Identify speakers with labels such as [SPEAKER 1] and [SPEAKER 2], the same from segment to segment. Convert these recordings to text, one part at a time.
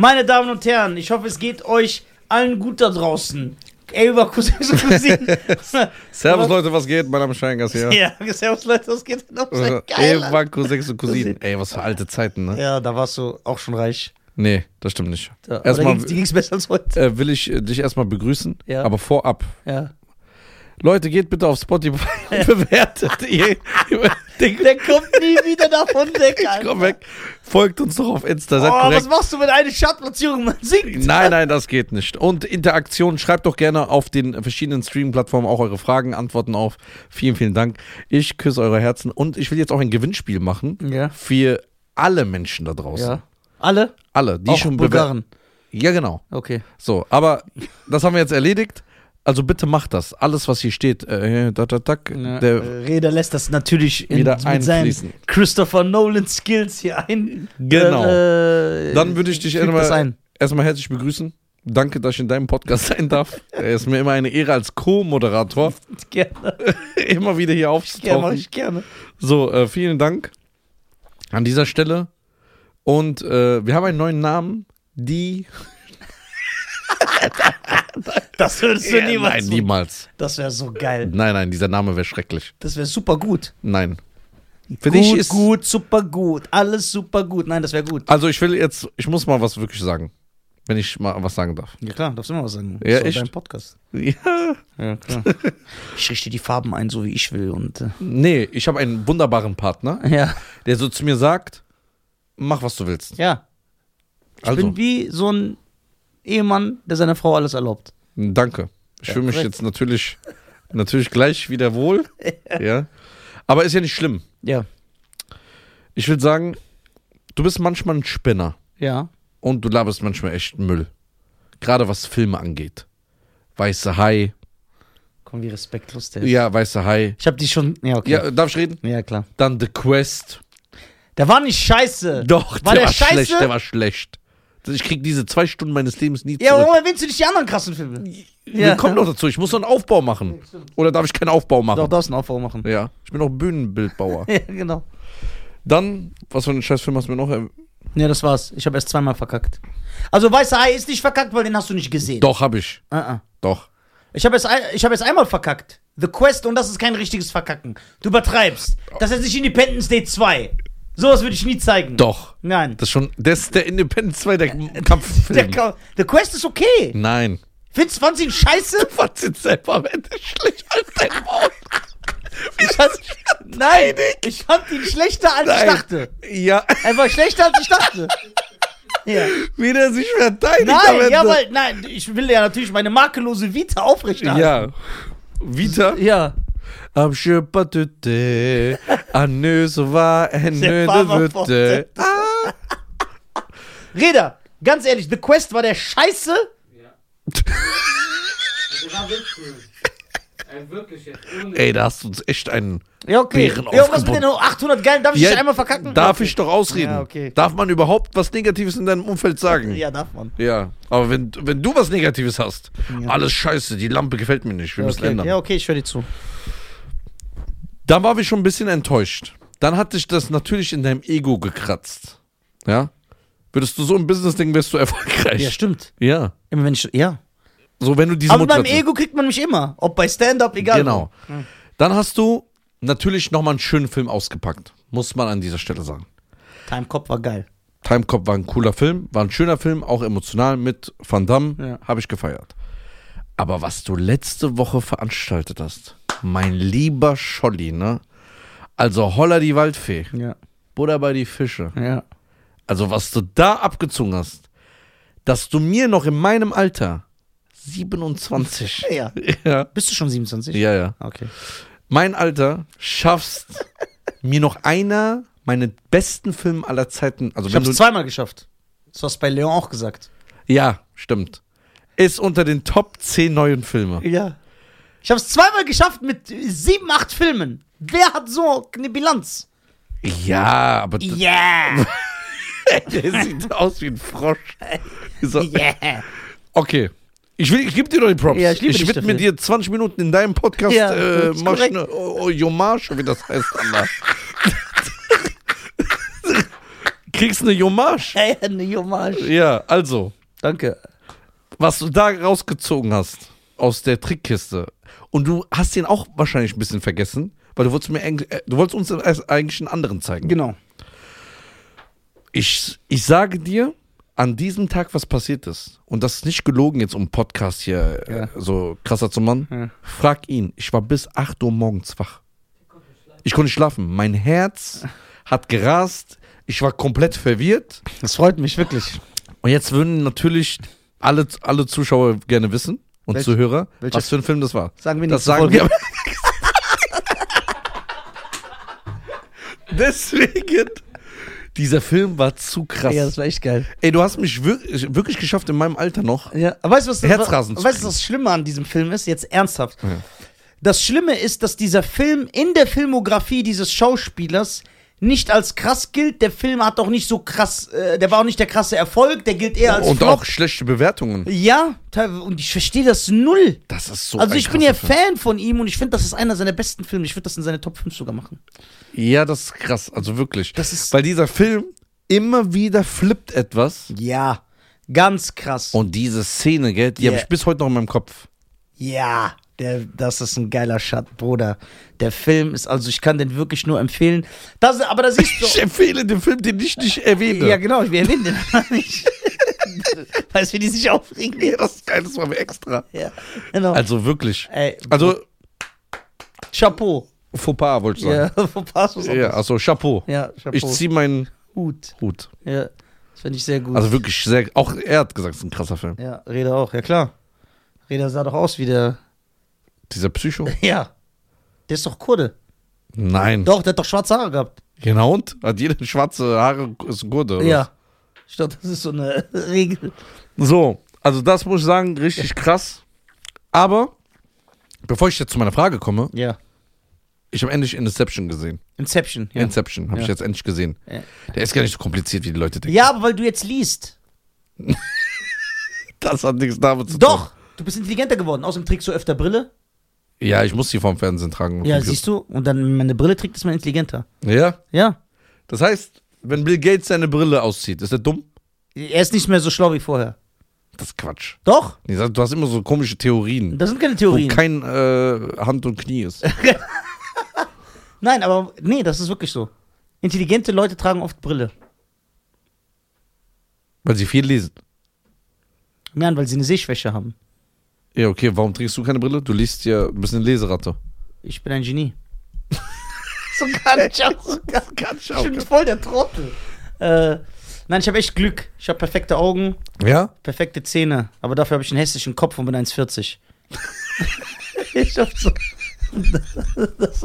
[SPEAKER 1] Meine Damen und Herren, ich hoffe, es geht euch allen gut da draußen. Ey, über Cousins und Cousinen.
[SPEAKER 2] Servus Leute, was geht? Mein Name ist Scheingas hier.
[SPEAKER 1] Ja, servus Leute, was geht.
[SPEAKER 2] Ey, war Cousins und Cousinen. Ey, was für alte Zeiten, ne?
[SPEAKER 1] Ja, da warst du auch schon reich.
[SPEAKER 2] Nee, das stimmt nicht.
[SPEAKER 1] Aber
[SPEAKER 2] Erstmal
[SPEAKER 1] die ging's besser als heute.
[SPEAKER 2] äh, will ich äh, dich erstmal begrüßen,
[SPEAKER 1] Ja.
[SPEAKER 2] aber vorab.
[SPEAKER 1] Ja.
[SPEAKER 2] Leute, geht bitte auf Spotify und bewertet. ihr,
[SPEAKER 1] Der kommt nie wieder davon weg, Alter.
[SPEAKER 2] komm weg. Folgt uns doch auf Insta, seid
[SPEAKER 1] Oh,
[SPEAKER 2] korrekt.
[SPEAKER 1] was machst du, wenn eine Chartplatzierung man singt?
[SPEAKER 2] Nein, nein, das geht nicht. Und Interaktion, schreibt doch gerne auf den verschiedenen Streaming-Plattformen auch eure Fragen, Antworten auf. Vielen, vielen Dank. Ich küsse eure Herzen und ich will jetzt auch ein Gewinnspiel machen
[SPEAKER 1] Ja.
[SPEAKER 2] für alle Menschen da draußen.
[SPEAKER 1] Ja. Alle?
[SPEAKER 2] Alle, die
[SPEAKER 1] auch
[SPEAKER 2] schon
[SPEAKER 1] Bulgaren.
[SPEAKER 2] Ja, genau.
[SPEAKER 1] Okay.
[SPEAKER 2] So, aber das haben wir jetzt erledigt. Also bitte macht das. Alles, was hier steht, äh, da, da, da,
[SPEAKER 1] Ja,
[SPEAKER 2] der,
[SPEAKER 1] äh, Reda lässt das natürlich in,
[SPEAKER 2] Wieder
[SPEAKER 1] mit seinen. Christopher Nolan Skills hier ein.
[SPEAKER 2] Genau.
[SPEAKER 1] Äh,
[SPEAKER 2] Dann würde ich dich erstmal, erstmal herzlich begrüßen. Danke, dass ich in deinem Podcast sein darf. Es ist mir immer eine Ehre als Co-Moderator,
[SPEAKER 1] Gerne.
[SPEAKER 2] immer wieder hier
[SPEAKER 1] Gerne, mach
[SPEAKER 2] aufzutauchen.
[SPEAKER 1] ich gerne.
[SPEAKER 2] So, äh, vielen Dank an dieser Stelle. Und äh, wir haben einen neuen Namen, die.
[SPEAKER 1] Das würdest du niemals
[SPEAKER 2] Nein, niemals.
[SPEAKER 1] Das wäre so geil.
[SPEAKER 2] Nein, nein, dieser Name wäre schrecklich.
[SPEAKER 1] Das wäre super gut.
[SPEAKER 2] Nein. Für
[SPEAKER 1] gut,
[SPEAKER 2] dich ist.
[SPEAKER 1] gut, super gut. Alles super gut. Nein, das wäre gut.
[SPEAKER 2] Also, ich will jetzt, ich muss mal was wirklich sagen. Wenn ich mal was sagen darf.
[SPEAKER 1] Ja klar, darfst du immer was sagen.
[SPEAKER 2] Ja,
[SPEAKER 1] doch dein Podcast.
[SPEAKER 2] Ja.
[SPEAKER 1] Ja, klar. ich richte die Farben ein, so wie ich will. Und äh,
[SPEAKER 2] Nee, ich habe einen wunderbaren Partner,
[SPEAKER 1] ja,
[SPEAKER 2] der so zu mir sagt: Mach, was du willst.
[SPEAKER 1] ja. Ich
[SPEAKER 2] Also,
[SPEAKER 1] bin wie so ein Ehemann, der seiner Frau alles erlaubt.
[SPEAKER 2] danke. Ich
[SPEAKER 1] Ja,
[SPEAKER 2] fühle mich jetzt natürlich, natürlich gleich wieder wohl. ja. Aber ist ja nicht schlimm.
[SPEAKER 1] Ja.
[SPEAKER 2] Ich will sagen, du bist manchmal ein Spinner
[SPEAKER 1] Ja.
[SPEAKER 2] und du laberst manchmal echt Müll. Gerade was Filme angeht. Weiße Hai.
[SPEAKER 1] Komm, wie respektlos der ist.
[SPEAKER 2] Ja, Weiße Hai.
[SPEAKER 1] Ich hab die schon. Ja, okay.
[SPEAKER 2] Ja, darf ich reden?
[SPEAKER 1] Ja, klar.
[SPEAKER 2] Dann The Quest.
[SPEAKER 1] Der war nicht scheiße.
[SPEAKER 2] Doch,
[SPEAKER 1] War
[SPEAKER 2] der,
[SPEAKER 1] der
[SPEAKER 2] war
[SPEAKER 1] scheiße?
[SPEAKER 2] schlecht. Der war schlecht. Ich krieg diese zwei Stunden meines Lebens nie
[SPEAKER 1] Ja,
[SPEAKER 2] zurück.
[SPEAKER 1] warum erwähnst du nicht die anderen krassen Filme?
[SPEAKER 2] Wir kommen noch dazu. Ich muss noch einen Aufbau machen. Oder darf ich keinen Aufbau machen?
[SPEAKER 1] Doch, darfst einen Aufbau machen.
[SPEAKER 2] Ja. Ich bin auch Bühnenbildbauer.
[SPEAKER 1] Ja, genau.
[SPEAKER 2] Dann, was für einen Scheißfilm hast du mir noch?
[SPEAKER 1] Ja, das war's. Ich habe erst zweimal verkackt. Also, Weißer Hai ist nicht verkackt, weil den hast du nicht gesehen.
[SPEAKER 2] Doch, hab ich.
[SPEAKER 1] Uh -uh.
[SPEAKER 2] Doch.
[SPEAKER 1] Ich habe ein- ich hab jetzt einmal verkackt. The Quest und das ist kein richtiges Verkacken. Du übertreibst. Das ist nicht Independence Day 2. Sowas würde ich nie zeigen.
[SPEAKER 2] Doch.
[SPEAKER 1] Nein.
[SPEAKER 2] Das ist schon, das ist der Independence 2, der
[SPEAKER 1] Der,
[SPEAKER 2] Kampffilm.
[SPEAKER 1] Ka- The Quest ist okay.
[SPEAKER 2] Nein.
[SPEAKER 1] Findest fandst du ihn scheiße?
[SPEAKER 2] Was sind selber am Ende schlecht als dein Maul?
[SPEAKER 1] Ich fand, nein, ich fand ihn schlechter als ich
[SPEAKER 2] Nein.
[SPEAKER 1] dachte.
[SPEAKER 2] Ja,
[SPEAKER 1] Er war schlechter als ich dachte. Ja.
[SPEAKER 2] wie der sich verteidigt
[SPEAKER 1] Nein, ja, weil, nein, ich will ja natürlich meine makellose Vita aufrechterhalten.
[SPEAKER 2] Ja. Vita.
[SPEAKER 1] Ja.
[SPEAKER 2] Am Schöpatüte, an Nöse war ein
[SPEAKER 1] Der
[SPEAKER 2] Nöde
[SPEAKER 1] Papa
[SPEAKER 2] Wütte.
[SPEAKER 1] Reda, ganz ehrlich, The Quest war der Scheiße.
[SPEAKER 3] Der war witzig. Ey, wirklich jetzt.
[SPEAKER 2] Ey, da hast du uns echt einen.
[SPEAKER 1] Ja, okay.
[SPEAKER 2] Bären
[SPEAKER 1] Ja, was mit den
[SPEAKER 2] aufgebunden.
[SPEAKER 1] 800 Geilen? Darf ich
[SPEAKER 2] Ja,
[SPEAKER 1] dich einmal verkacken?
[SPEAKER 2] Darf
[SPEAKER 1] Okay.
[SPEAKER 2] ich doch ausreden?
[SPEAKER 1] Ja, okay.
[SPEAKER 2] Darf man überhaupt was Negatives in deinem Umfeld sagen?
[SPEAKER 1] Ja, darf man.
[SPEAKER 2] Ja, aber wenn, wenn du was Negatives hast,
[SPEAKER 1] Ja.
[SPEAKER 2] alles scheiße, die Lampe gefällt mir nicht, wir müssen
[SPEAKER 1] Okay.
[SPEAKER 2] ändern.
[SPEAKER 1] Ja, okay, ich höre dir zu.
[SPEAKER 2] Da war ich schon ein bisschen enttäuscht. Dann hat dich das natürlich in deinem Ego gekratzt. Ja? Würdest du so im Business denken, wärst du erfolgreich.
[SPEAKER 1] Ja, stimmt.
[SPEAKER 2] Ja.
[SPEAKER 1] Immer wenn ich, ja.
[SPEAKER 2] So, wenn du diese
[SPEAKER 1] Aber beim Ego kriegt man mich immer. Ob bei Stand-Up, egal.
[SPEAKER 2] Genau. Dann hast du natürlich nochmal einen schönen Film ausgepackt. Muss man an dieser Stelle sagen.
[SPEAKER 1] Time Cop war geil.
[SPEAKER 2] Time Cop war ein cooler Film, war ein schöner Film, auch emotional mit Van Damme.
[SPEAKER 1] Ja.
[SPEAKER 2] Habe ich gefeiert. Aber was du letzte Woche veranstaltet hast, mein lieber Scholli, ne? Also Holla die Waldfee,
[SPEAKER 1] Ja.
[SPEAKER 2] Buddha bei die Fische.
[SPEAKER 1] Ja.
[SPEAKER 2] Also was du da abgezogen hast, dass du mir noch in meinem Alter 27,
[SPEAKER 1] Ja.
[SPEAKER 2] ja,
[SPEAKER 1] Bist du schon 27?
[SPEAKER 2] ja, ja,
[SPEAKER 1] Okay.
[SPEAKER 2] mein Alter schaffst, mir noch einer meiner besten Filme aller Zeiten, also
[SPEAKER 1] Ich hab's
[SPEAKER 2] du,
[SPEAKER 1] zweimal geschafft. Das hast du bei Leon auch gesagt.
[SPEAKER 2] ja, stimmt, ist unter den Top 10 neuen Filme.
[SPEAKER 1] Ja. Ich hab's zweimal geschafft mit sieben, acht Filmen. Wer hat so eine Bilanz?
[SPEAKER 2] Ja, aber
[SPEAKER 1] Yeah.
[SPEAKER 2] der sieht aus wie ein Frosch. So,
[SPEAKER 1] Yeah.
[SPEAKER 2] okay. Ich, will, ich gebe dir doch die Props.
[SPEAKER 1] Ja, ich liebe dich
[SPEAKER 2] widme dir 20 Minuten in deinem Podcast.
[SPEAKER 1] Ja,
[SPEAKER 2] äh, ich eine oh, Hommage, wie das heißt, Allah. kriegst eine Hommage.
[SPEAKER 1] Hey, eine Hommage.
[SPEAKER 2] Ja, also,
[SPEAKER 1] Danke.
[SPEAKER 2] was du da rausgezogen hast aus der Trickkiste und du hast den auch wahrscheinlich ein bisschen vergessen, weil du wolltest mir äh, du wolltest uns eigentlich einen anderen zeigen.
[SPEAKER 1] Genau.
[SPEAKER 2] Ich, ich sage dir, an diesem Tag, was passiert ist, und das ist nicht gelogen jetzt, um einen Podcast hier äh,
[SPEAKER 1] Ja.
[SPEAKER 2] so krasser zu machen,
[SPEAKER 1] Ja.
[SPEAKER 2] frag ihn. Ich war bis 8 Uhr morgens wach. Ich konnte nicht schlafen. Mein Herz hat gerast. Ich war komplett verwirrt.
[SPEAKER 1] Das freut mich wirklich.
[SPEAKER 2] Und jetzt würden natürlich alle, alle Zuschauer gerne wissen und
[SPEAKER 1] Welch-
[SPEAKER 2] Zuhörer,
[SPEAKER 1] welcher-
[SPEAKER 2] was für ein Film das war.
[SPEAKER 1] Sagen wir
[SPEAKER 2] Das
[SPEAKER 1] nicht.
[SPEAKER 2] sagen wir. Deswegen, dieser Film war zu krass.
[SPEAKER 1] Ja, das war echt geil.
[SPEAKER 2] Ey, du hast mich wirklich, wirklich geschafft, in meinem Alter noch.
[SPEAKER 1] Ja, aber weißt du, was,
[SPEAKER 2] Herzrasen zu
[SPEAKER 1] weißt, was das Schlimme an diesem Film ist? Jetzt ernsthaft.
[SPEAKER 2] Ja.
[SPEAKER 1] Das Schlimme ist, dass dieser Film in der Filmografie dieses Schauspielers nicht als krass gilt. Der Film hat auch nicht so krass, äh, der war auch nicht der krasse Erfolg, der gilt eher als
[SPEAKER 2] Und
[SPEAKER 1] Flop.
[SPEAKER 2] auch schlechte Bewertungen.
[SPEAKER 1] Ja, und ich verstehe das null.
[SPEAKER 2] Das ist so
[SPEAKER 1] also
[SPEAKER 2] ein
[SPEAKER 1] ich bin ja
[SPEAKER 2] Film.
[SPEAKER 1] Fan von ihm und ich finde, das ist einer seiner besten Filme. Ich würde das in seine Top 5 sogar machen.
[SPEAKER 2] Ja, das ist krass. Also wirklich.
[SPEAKER 1] Das ist-
[SPEAKER 2] Weil dieser Film immer wieder flippt etwas.
[SPEAKER 1] Ja, ganz krass.
[SPEAKER 2] Und diese Szene, gell, die habe
[SPEAKER 1] Yeah.
[SPEAKER 2] ich bis heute noch in meinem Kopf.
[SPEAKER 1] Ja, der, das ist ein geiler Shot, Bruder. Der Film ist, also ich kann den wirklich nur empfehlen. Das, aber da siehst
[SPEAKER 2] Ich empfehle den Film, den ich nicht erwähne.
[SPEAKER 1] ja, genau, wir erwähnen den aber nicht. Weißt du, wie die sich aufregen?
[SPEAKER 2] Ja, das ist geil, das war mir extra.
[SPEAKER 1] Ja, genau.
[SPEAKER 2] Also wirklich.
[SPEAKER 1] Ey,
[SPEAKER 2] Also,
[SPEAKER 1] Chapeau.
[SPEAKER 2] Fauxpas wollte ich sagen.
[SPEAKER 1] Ja, passt was
[SPEAKER 2] Ja,
[SPEAKER 1] anderes.
[SPEAKER 2] also Chapeau.
[SPEAKER 1] Ja, Chapeau.
[SPEAKER 2] Ich ziehe meinen
[SPEAKER 1] Hut.
[SPEAKER 2] Hut.
[SPEAKER 1] Ja, das finde ich sehr gut.
[SPEAKER 2] Also wirklich sehr. Auch er hat gesagt, es ist ein krasser Film.
[SPEAKER 1] ja, Reda auch, ja klar. Reda sah doch aus wie der.
[SPEAKER 2] Dieser Psycho?
[SPEAKER 1] Ja. Der ist doch Kurde.
[SPEAKER 2] Nein.
[SPEAKER 1] Doch, der hat doch schwarze Haare gehabt.
[SPEAKER 2] Genau und? Hat jeder schwarze Haare, ist ein Gurde. oder
[SPEAKER 1] Ja. Ich glaube, das ist so eine Regel.
[SPEAKER 2] So, also das muss ich sagen, richtig krass. Aber, bevor ich jetzt zu meiner Frage komme,
[SPEAKER 1] Ja.
[SPEAKER 2] ich habe endlich Inception gesehen.
[SPEAKER 1] Inception. Ja.
[SPEAKER 2] Inception habe ich
[SPEAKER 1] Ja.
[SPEAKER 2] jetzt endlich gesehen.
[SPEAKER 1] Ja.
[SPEAKER 2] Der ist gar nicht so kompliziert, wie die Leute denken.
[SPEAKER 1] ja, aber weil du jetzt liest.
[SPEAKER 2] Das hat nichts damit zu
[SPEAKER 1] Doch! Du bist intelligenter geworden. Außerdem trägst du öfter Brille.
[SPEAKER 2] Ja, ich muss die vorm Fernsehen tragen.
[SPEAKER 1] Ja, siehst du? Und dann, wenn man eine Brille trägt, ist man intelligenter.
[SPEAKER 2] Ja,
[SPEAKER 1] Ja.
[SPEAKER 2] das heißt, wenn Bill Gates seine Brille auszieht, ist er dumm?
[SPEAKER 1] Er ist nicht mehr so schlau wie vorher.
[SPEAKER 2] Das ist Quatsch.
[SPEAKER 1] Doch?
[SPEAKER 2] Nee, Du hast immer so komische Theorien,
[SPEAKER 1] Das sind keine
[SPEAKER 2] wo
[SPEAKER 1] Theorien.
[SPEAKER 2] kein äh, Hand und Knie ist.
[SPEAKER 1] Nein, aber nee, das ist wirklich so. Intelligente Leute tragen oft Brille.
[SPEAKER 2] Weil sie viel lesen.
[SPEAKER 1] Ja, weil sie eine Sehschwäche haben.
[SPEAKER 2] Ja, okay, warum trägst du keine Brille? Du liest ja, du bist eine Leseratte.
[SPEAKER 1] Ich bin ein Genie. so kann ich auch. So kann,
[SPEAKER 2] Kann ich
[SPEAKER 1] ich bin voll der Trottel. Äh, nein, ich habe echt Glück. Ich habe perfekte Augen,
[SPEAKER 2] Ja?
[SPEAKER 1] perfekte Zähne, aber dafür habe ich einen hässlichen Kopf und bin 1,40. ich hab so. Das,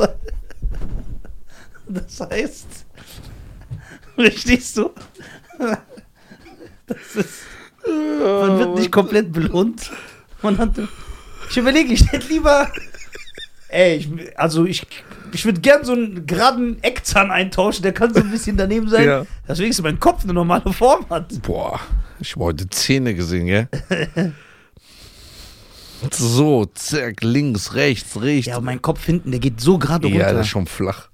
[SPEAKER 1] das heißt. Verstehst du? Das ist. Man wird nicht komplett belohnt. Man hat. Ich überlege, ich hätte lieber. Ey, ich, also ich, ich würde gern so einen geraden Eckzahn eintauschen, der kann so ein bisschen daneben sein.
[SPEAKER 2] Ja.
[SPEAKER 1] Dass wenigstens mein Kopf eine normale Form hat.
[SPEAKER 2] Boah, ich habe heute Zähne gesehen, gell? so, zack, links, rechts, rechts.
[SPEAKER 1] Ja, aber mein Kopf hinten, der geht so gerade runter.
[SPEAKER 2] Ja, das ist schon flach.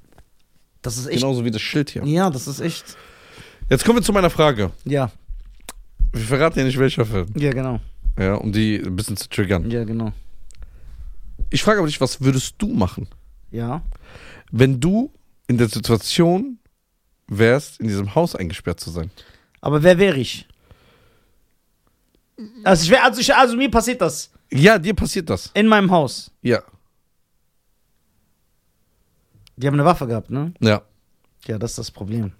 [SPEAKER 1] das ist echt.
[SPEAKER 2] Genauso wie das Schild hier.
[SPEAKER 1] Ja, das ist echt.
[SPEAKER 2] Jetzt kommen wir zu meiner Frage.
[SPEAKER 1] Ja,
[SPEAKER 2] Ich verrate dir nicht, welcher Film.
[SPEAKER 1] ja, genau.
[SPEAKER 2] Ja, um die ein bisschen zu triggern.
[SPEAKER 1] Ja, genau.
[SPEAKER 2] Ich frage aber dich, was würdest du machen,
[SPEAKER 1] Ja.
[SPEAKER 2] wenn du in der Situation wärst, in diesem Haus eingesperrt zu sein?
[SPEAKER 1] Aber wer wäre ich? Also, ich wär, also, ich, also mir passiert das
[SPEAKER 2] Ja, dir passiert das.
[SPEAKER 1] in meinem Haus.
[SPEAKER 2] Ja.
[SPEAKER 1] Die haben eine Waffe gehabt, ne?
[SPEAKER 2] Ja.
[SPEAKER 1] Ja, das ist das Problem.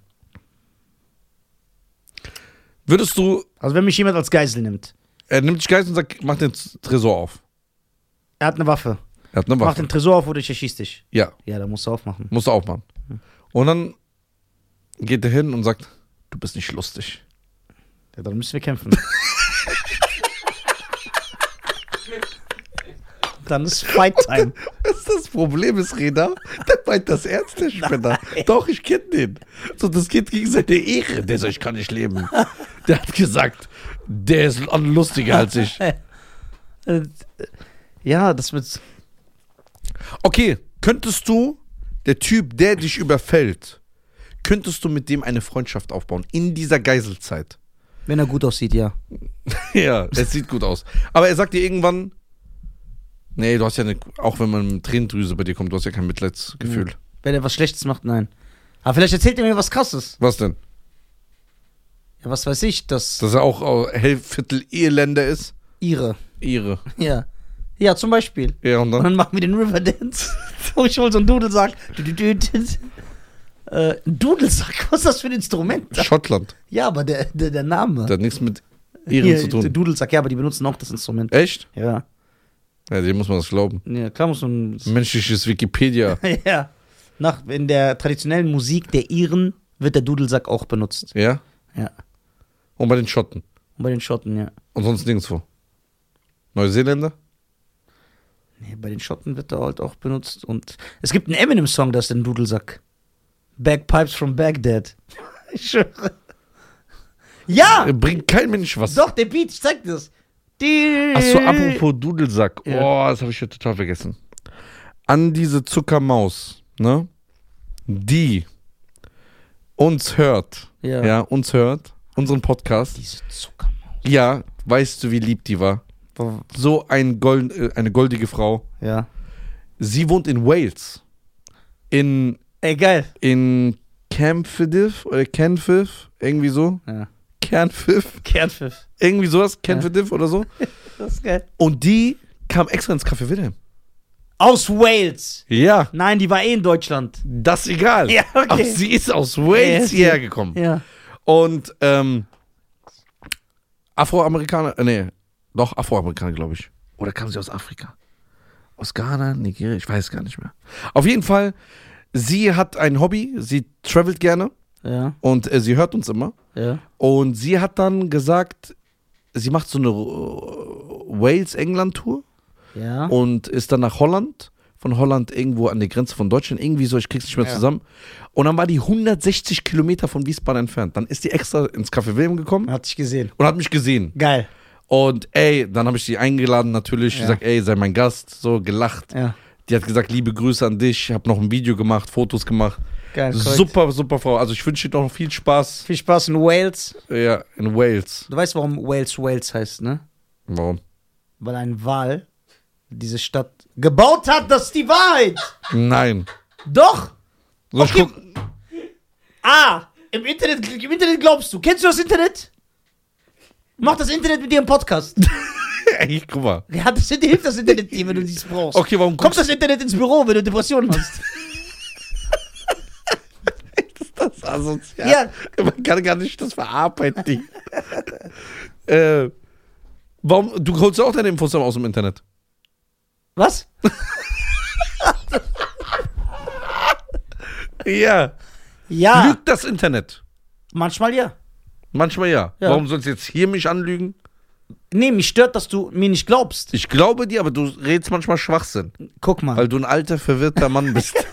[SPEAKER 2] Würdest du,
[SPEAKER 1] Also wenn mich jemand als Geisel nimmt,
[SPEAKER 2] er nimmt dich Geist und sagt, mach den Tresor auf.
[SPEAKER 1] er hat eine Waffe,
[SPEAKER 2] Er hat eine
[SPEAKER 1] mach
[SPEAKER 2] Waffe.
[SPEAKER 1] den Tresor auf oder ich erschieß dich.
[SPEAKER 2] Ja,
[SPEAKER 1] Ja, da musst du aufmachen.
[SPEAKER 2] musst du aufmachen. Und dann geht er hin und sagt, du bist nicht lustig.
[SPEAKER 1] Ja, dann müssen wir kämpfen. dann ist Fight Time.
[SPEAKER 2] Was ist das Problem ist, Reda? Der meint das ernst, der Spinner. Doch, ich kenne den. So, das geht gegen seine Ehre. Der sagt, ich kann nicht leben. Der hat gesagt, der ist lustiger als ich.
[SPEAKER 1] Ja, das wird.
[SPEAKER 2] Okay, könntest du, der Typ, der dich überfällt, könntest du mit dem eine Freundschaft aufbauen in dieser Geiselzeit?
[SPEAKER 1] Wenn er gut aussieht, ja.
[SPEAKER 2] Ja, es sieht gut aus. Aber er sagt dir irgendwann, nee, du hast ja eine, auch wenn man mit Tränendrüse bei dir kommt, du hast ja kein Mitleidsgefühl.
[SPEAKER 1] Wenn er was Schlechtes macht, nein. Aber vielleicht erzählt er mir was Krasses.
[SPEAKER 2] Was denn?
[SPEAKER 1] Ja, was weiß ich, dass
[SPEAKER 2] Dass er auch äh, Hälftel Irländer ist?
[SPEAKER 1] ihre.
[SPEAKER 2] Ihre.
[SPEAKER 1] Ja. Ja, zum Beispiel.
[SPEAKER 2] Ja, und
[SPEAKER 1] Und
[SPEAKER 2] dann?
[SPEAKER 1] dann machen wir den Riverdance. Wo ich hol so einen Dudelsack. Du, du, du, du. Äh, Dudelsack, was ist das für ein Instrument?
[SPEAKER 2] Schottland.
[SPEAKER 1] Ja, aber der, der, der Name.
[SPEAKER 2] Das hat nichts mit Iren
[SPEAKER 1] Hier,
[SPEAKER 2] zu
[SPEAKER 1] Der
[SPEAKER 2] tun.
[SPEAKER 1] Dudelsack, ja, aber die benutzen auch das Instrument.
[SPEAKER 2] Echt?
[SPEAKER 1] Ja.
[SPEAKER 2] Ja, dem muss man das glauben.
[SPEAKER 1] Ja, klar muss man.
[SPEAKER 2] Menschliches Wikipedia.
[SPEAKER 1] ja. Nach, in der traditionellen Musik der Iren wird der Dudelsack auch benutzt.
[SPEAKER 2] Ja?
[SPEAKER 1] Ja.
[SPEAKER 2] Und bei den Schotten.
[SPEAKER 1] Und bei den Schotten, ja.
[SPEAKER 2] Und sonst nirgendwo. Neuseeländer?
[SPEAKER 1] Nee, bei den Schotten wird er halt auch benutzt. Und es gibt einen Eminem-Song, das ist ein Dudelsack. Bagpipes from Baghdad. Ich schwöre. Ja!
[SPEAKER 2] Äh, Bringt kein Mensch was.
[SPEAKER 1] Doch, der Beat, ich zeig dir das.
[SPEAKER 2] Achso, apropos Dudelsack.
[SPEAKER 1] Ja.
[SPEAKER 2] Oh, das habe ich ja total vergessen. An diese Zuckermaus, ne? Die uns hört.
[SPEAKER 1] Ja.
[SPEAKER 2] Ja, uns hört. Unseren Podcast.
[SPEAKER 1] Diese Zuckermaus.
[SPEAKER 2] Ja, weißt du, wie lieb die war? So ein Gold, äh, eine goldige Frau.
[SPEAKER 1] Ja.
[SPEAKER 2] Sie wohnt in Wales. In,
[SPEAKER 1] Ey, geil.
[SPEAKER 2] in Campfidif oder Canfif, irgendwie so.
[SPEAKER 1] Ja.
[SPEAKER 2] Canfif,
[SPEAKER 1] Kernpfiff.
[SPEAKER 2] irgendwie sowas, Canfidif oder so.
[SPEAKER 1] Das ist geil.
[SPEAKER 2] Und die kam extra ins Café Wilhelm.
[SPEAKER 1] Aus Wales.
[SPEAKER 2] Ja,
[SPEAKER 1] Nein, die war eh in Deutschland.
[SPEAKER 2] das ist egal.
[SPEAKER 1] Ja, okay.
[SPEAKER 2] Aber sie ist aus
[SPEAKER 1] Ja,
[SPEAKER 2] Wales
[SPEAKER 1] sie-
[SPEAKER 2] hierher gekommen.
[SPEAKER 1] Ja.
[SPEAKER 2] Und ähm, Afroamerikaner, äh, nee, doch Afroamerikaner, glaube ich. Oder kam sie aus Afrika? Aus Ghana, Nigeria, ich weiß gar nicht mehr. Auf jeden Fall, sie hat ein Hobby, sie travelt gerne
[SPEAKER 1] Ja.
[SPEAKER 2] und äh, sie hört uns immer.
[SPEAKER 1] Ja.
[SPEAKER 2] Und sie hat dann gesagt, sie macht so eine Wales-England-Tour
[SPEAKER 1] Ja.
[SPEAKER 2] und ist dann nach Holland. Von Holland irgendwo an der Grenze von Deutschland, irgendwie so, ich krieg's nicht mehr
[SPEAKER 1] Ja.
[SPEAKER 2] zusammen. Und dann war die 160 Kilometer von Wiesbaden entfernt. Dann ist die extra ins Café Wilhelm gekommen
[SPEAKER 1] Hat dich gesehen.
[SPEAKER 2] und hat mich gesehen.
[SPEAKER 1] Geil.
[SPEAKER 2] Und ey, dann habe ich sie eingeladen natürlich,
[SPEAKER 1] Ja.
[SPEAKER 2] gesagt, ey, sei mein Gast, so gelacht.
[SPEAKER 1] Ja.
[SPEAKER 2] Die hat gesagt, liebe Grüße an dich, habe noch ein Video gemacht, Fotos gemacht.
[SPEAKER 1] Geil.
[SPEAKER 2] Super, super Frau. Also ich wünsche dir noch viel Spaß
[SPEAKER 1] Viel Spaß in Wales.
[SPEAKER 2] ja, in Wales.
[SPEAKER 1] Du weißt, warum Wales Wales heißt, ne?
[SPEAKER 2] Warum?
[SPEAKER 1] Weil ein Wal diese Stadt gebaut hat. Das ist die Wahrheit.
[SPEAKER 2] Nein.
[SPEAKER 1] Doch.
[SPEAKER 2] Ich
[SPEAKER 1] Okay. Ah, im Internet, im Internet glaubst du. Kennst du das Internet? Mach das Internet mit dir im Podcast.
[SPEAKER 2] Ey, guck mal.
[SPEAKER 1] Ja, das hilft das Internet dir, wenn du dies brauchst.
[SPEAKER 2] Okay, warum
[SPEAKER 1] Kommt das Internet ins Büro, wenn du Depressionen hast?
[SPEAKER 2] das asozial?
[SPEAKER 1] Ja.
[SPEAKER 2] Man kann gar nicht das verarbeiten. Äh, warum? Du holst auch deine Infos aus dem Internet.
[SPEAKER 1] Was?
[SPEAKER 2] Ja.
[SPEAKER 1] Ja,
[SPEAKER 2] Lügt das Internet?
[SPEAKER 1] manchmal ja.
[SPEAKER 2] Manchmal ja.
[SPEAKER 1] Ja.
[SPEAKER 2] Warum sollst du jetzt hier mich anlügen?
[SPEAKER 1] Nee, mich stört, dass du mir nicht glaubst.
[SPEAKER 2] Ich glaube dir, aber du redest manchmal Schwachsinn,
[SPEAKER 1] Guck mal.
[SPEAKER 2] weil du ein alter, verwirrter Mann bist.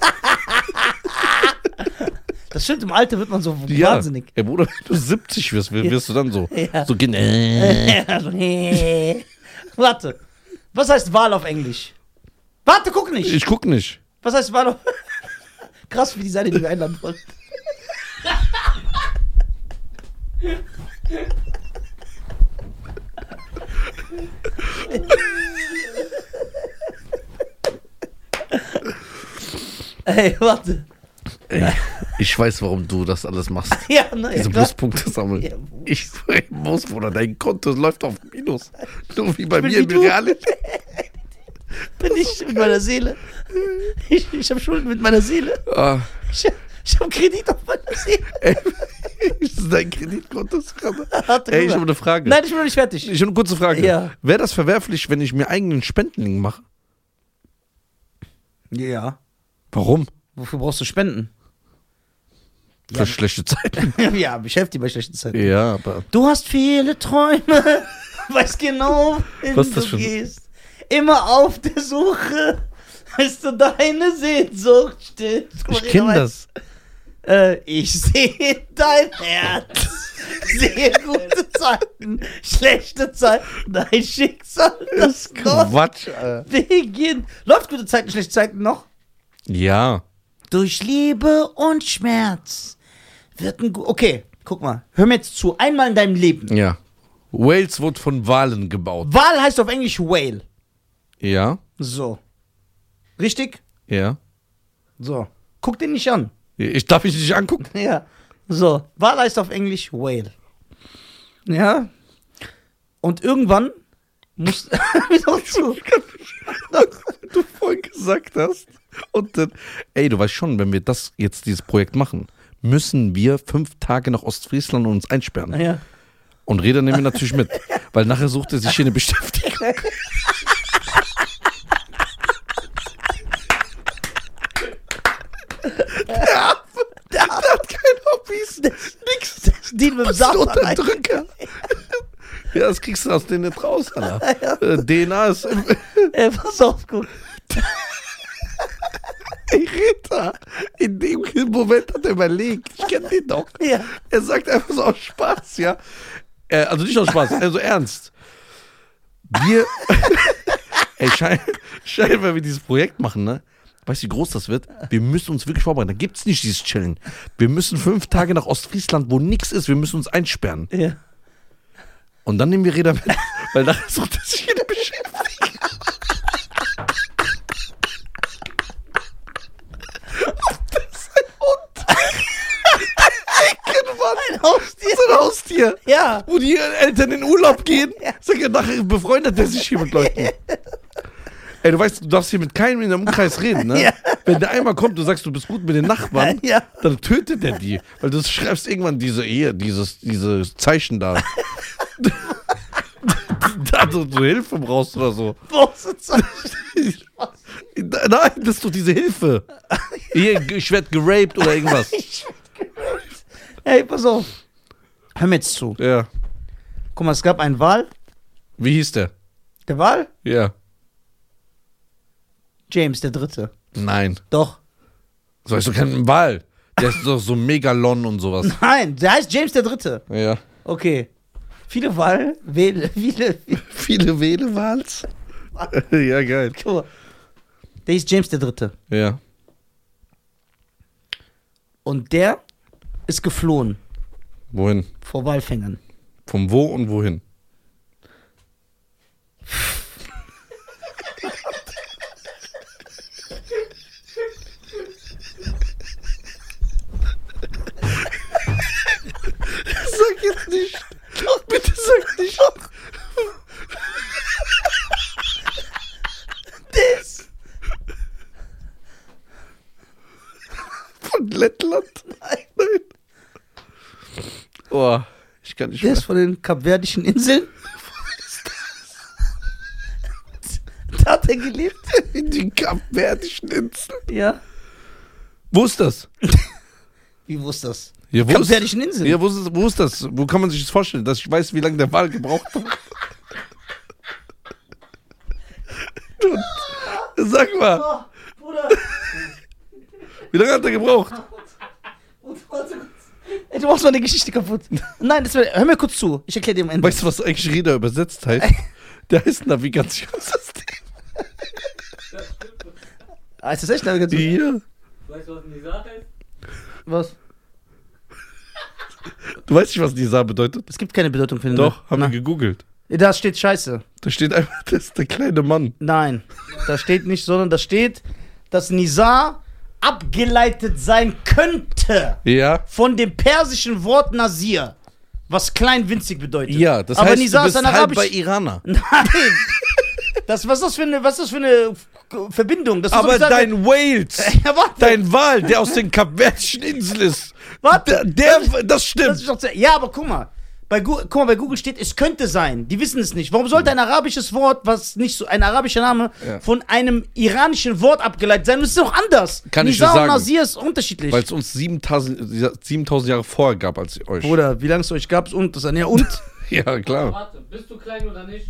[SPEAKER 1] Das stimmt, im Alter wird man so
[SPEAKER 2] ja.
[SPEAKER 1] wahnsinnig.
[SPEAKER 2] Ey, Bruder, wenn du 70 wirst, wirst du dann so.
[SPEAKER 1] Ja.
[SPEAKER 2] So äh.
[SPEAKER 1] Also, nee. Warte. Was heißt Wahl auf Englisch? Warte, guck nicht.
[SPEAKER 2] Ich guck nicht.
[SPEAKER 1] Was heißt Wahl auf. Krass, wie die Seite, die wir einladen wollen. Ey, warte.
[SPEAKER 2] Ey, ich weiß, warum du das alles machst.
[SPEAKER 1] Ja, ne,
[SPEAKER 2] Diese
[SPEAKER 1] ja.
[SPEAKER 2] Pluspunkte sammeln.
[SPEAKER 1] Ja,
[SPEAKER 2] ich muss, Bruder, dein Konto läuft auf Minus. Nur wie bei mir
[SPEAKER 1] wie
[SPEAKER 2] in
[SPEAKER 1] du. Bin ich mit meiner Seele. Ich, ich habe Schulden mit meiner Seele.
[SPEAKER 2] Ah,
[SPEAKER 1] Ich, ich habe Kredit auf meiner Seele.
[SPEAKER 2] ey, ist dein Kreditkonto? Ey, ich habe eine Frage.
[SPEAKER 1] Nein, ich bin noch nicht fertig.
[SPEAKER 2] Ich habe eine kurze Frage.
[SPEAKER 1] Ja.
[SPEAKER 2] Wäre das verwerflich, wenn ich mir eigenen Spendenlink mache?
[SPEAKER 1] Ja.
[SPEAKER 2] Warum?
[SPEAKER 1] Wofür brauchst du Spenden?
[SPEAKER 2] Für schlechte Zeiten.
[SPEAKER 1] ja, beschäftigt bei schlechten Zeiten.
[SPEAKER 2] Ja, aber.
[SPEAKER 1] Du hast viele Träume, weißt genau, wohin
[SPEAKER 2] Was ist das
[SPEAKER 1] du
[SPEAKER 2] für ein-
[SPEAKER 1] gehst. Immer auf der Suche, bis du deine Sehnsucht mal,
[SPEAKER 2] Ich kenne das.
[SPEAKER 1] Äh, ich sehe dein Herz, sehe gute Zeiten, schlechte Zeiten, dein Schicksal, das noch
[SPEAKER 2] Quatsch, Alter.
[SPEAKER 1] beginnt. Läuft gute Zeiten, schlechte Zeiten noch?
[SPEAKER 2] Ja.
[SPEAKER 1] Durch Liebe und Schmerz Wird ein Okay, guck mal. Hör mir jetzt zu. Einmal in deinem Leben.
[SPEAKER 2] Ja. Wales wurde von Walen gebaut.
[SPEAKER 1] Wal heißt auf Englisch Whale.
[SPEAKER 2] Ja.
[SPEAKER 1] So. Richtig?
[SPEAKER 2] Ja.
[SPEAKER 1] So. Guck den nicht an.
[SPEAKER 2] Ich darf mich nicht angucken.
[SPEAKER 1] Ja. So. Wal heißt auf Englisch Whale. Ja. Und irgendwann muss. Wieder zu.
[SPEAKER 2] du vorhin gesagt hast. Und dann, ey, du weißt schon, wenn wir das jetzt, dieses Projekt machen, müssen wir fünf Tage nach Ostfriesland und uns einsperren.
[SPEAKER 1] Ja.
[SPEAKER 2] Und Reda nehmen wir natürlich mit, weil nachher sucht er sich hier eine Beschäftigung. der, hat, der hat keine Hobbys, nix.
[SPEAKER 1] Die mit dem Saft
[SPEAKER 2] Unterdrücker. Ja, das kriegst du aus denen nicht raus, Alter. Äh, DNA ist im,
[SPEAKER 1] Ey, pass auf, guck.
[SPEAKER 2] Ey, Ritter, in dem Moment hat er überlegt, ich kenne den doch.
[SPEAKER 1] Ja.
[SPEAKER 2] Er sagt einfach so aus Spaß, ja. Äh, also nicht aus Spaß, also ernst. Wir, ey, schein, scheinbar wir dieses Projekt machen, ne? Weißt du, wie groß das wird? Wir müssen uns wirklich vorbereiten. Da gibt's nicht dieses Chillen. Wir müssen fünf Tage nach Ostfriesland, wo nichts ist. Wir müssen uns einsperren.
[SPEAKER 1] Ja.
[SPEAKER 2] Und dann nehmen wir Räder mit, weil nachher sucht er sich jede Beschäftigung. das ist ein Hund.
[SPEAKER 1] Ein Haustier.
[SPEAKER 2] So ein Haustier.
[SPEAKER 1] Ja.
[SPEAKER 2] Wo die Eltern in Urlaub gehen, sag ja, nachher befreundet er sich hier mit Leuten. Ey, du weißt, du darfst hier mit keinem in einem Umkreis reden, ne?
[SPEAKER 1] Ja.
[SPEAKER 2] Wenn der einmal kommt, du sagst, du bist gut mit den Nachbarn,
[SPEAKER 1] Ja.
[SPEAKER 2] dann tötet er die. Weil du schreibst irgendwann diese hier, dieses, diese Zeichen da. da du, du Hilfe brauchst oder so.
[SPEAKER 1] Große Zeit.
[SPEAKER 2] Nein, das ist doch diese Hilfe. Hier, ich werd geraped oder irgendwas.
[SPEAKER 1] Ey, pass auf. Hör mir jetzt zu.
[SPEAKER 2] Ja.
[SPEAKER 1] Guck mal, es gab einen Wal.
[SPEAKER 2] Wie hieß der?
[SPEAKER 1] Der Wal?
[SPEAKER 2] Ja.
[SPEAKER 1] James, der Dritte.
[SPEAKER 2] Nein.
[SPEAKER 1] Doch.
[SPEAKER 2] So ist doch kein Wal. Der ist doch so Megalon und sowas.
[SPEAKER 1] Nein, der heißt James der Dritte.
[SPEAKER 2] Ja.
[SPEAKER 1] Okay. Viele Wal, Wähle, viele.
[SPEAKER 2] Viele Wählewals? ja, geil.
[SPEAKER 1] Guck mal. Der hieß James der Dritte.
[SPEAKER 2] Ja.
[SPEAKER 1] Und der ist geflohen
[SPEAKER 2] Wohin?
[SPEAKER 1] vor Walfängern.
[SPEAKER 2] Vom wo und wohin? Jetzt nicht. Bitte sag nicht.
[SPEAKER 1] Das.
[SPEAKER 2] Von Lettland?
[SPEAKER 1] Nein.
[SPEAKER 2] Nein. Oh, ich kann nicht
[SPEAKER 1] Der
[SPEAKER 2] mehr.
[SPEAKER 1] ist von den Kapverdischen Inseln. da hat er gelebt.
[SPEAKER 2] In den Kapverdischen Inseln.
[SPEAKER 1] Ja.
[SPEAKER 2] Wo ist das?
[SPEAKER 1] Wie wusste das?
[SPEAKER 2] Ja, wo ist,
[SPEAKER 1] Kapverdischen Inseln.
[SPEAKER 2] ja, wo, ist, wo ist das? Wo kann man sich das vorstellen, dass ich weiß, wie lange der Wal gebraucht hat? Und, sag mal,
[SPEAKER 1] Oh, Bruder.
[SPEAKER 2] wie lange hat er gebraucht?
[SPEAKER 1] Ey, du machst meine Geschichte kaputt. Nein, das wär, hör mir kurz zu. Ich erkläre dir am Ende.
[SPEAKER 2] Weißt du, was eigentlich Rieder übersetzt heißt? Der heißt Navigationssystem.
[SPEAKER 1] Ah, ist das echt Navigation?
[SPEAKER 2] Ja.
[SPEAKER 3] Weißt du, was die Sache ist?
[SPEAKER 1] Was?
[SPEAKER 2] Du weißt nicht, was Nisa bedeutet?
[SPEAKER 1] Es gibt keine Bedeutung für den
[SPEAKER 2] Doch, haben wir gegoogelt.
[SPEAKER 1] Da steht Scheiße.
[SPEAKER 2] Da steht einfach, das ist der kleine Mann.
[SPEAKER 1] Nein, da steht nicht, sondern da steht, dass Nizar abgeleitet sein könnte
[SPEAKER 2] Ja.
[SPEAKER 1] von dem persischen Wort Nasir, was klein winzig bedeutet.
[SPEAKER 2] Ja, das
[SPEAKER 1] Aber
[SPEAKER 2] heißt,
[SPEAKER 1] Nizar
[SPEAKER 2] du
[SPEAKER 1] ist
[SPEAKER 2] bist
[SPEAKER 1] ein
[SPEAKER 2] halb bei
[SPEAKER 1] arabisch.
[SPEAKER 2] Iraner.
[SPEAKER 1] Nein. Das, was ist das für eine, was ist das für eine Verbindung? Das ist
[SPEAKER 2] Aber
[SPEAKER 1] so gesagt-
[SPEAKER 2] dein Wales,
[SPEAKER 1] Ja, warte.
[SPEAKER 2] dein Wal, der aus den Kapverdischen Inseln ist,
[SPEAKER 1] Warte.
[SPEAKER 2] der, der das stimmt.
[SPEAKER 1] doch zu- Ja, aber guck mal. Bei Google, guck mal, bei Google steht, es könnte sein. Die wissen es nicht. Warum sollte ein arabisches Wort, was nicht so, ein arabischer Name,
[SPEAKER 2] Ja.
[SPEAKER 1] von einem iranischen Wort abgeleitet sein? Das ist doch anders.
[SPEAKER 2] Kann ich
[SPEAKER 1] Nizar
[SPEAKER 2] dir
[SPEAKER 1] und
[SPEAKER 2] sagen.
[SPEAKER 1] Nasir ist unterschiedlich.
[SPEAKER 2] Weil es uns 7000, 7000 Jahre vorher gab als euch.
[SPEAKER 1] Bruder, wie lange es euch gab, und das. Ja, und?
[SPEAKER 2] Ja, klar.
[SPEAKER 3] Warte, bist du klein oder nicht?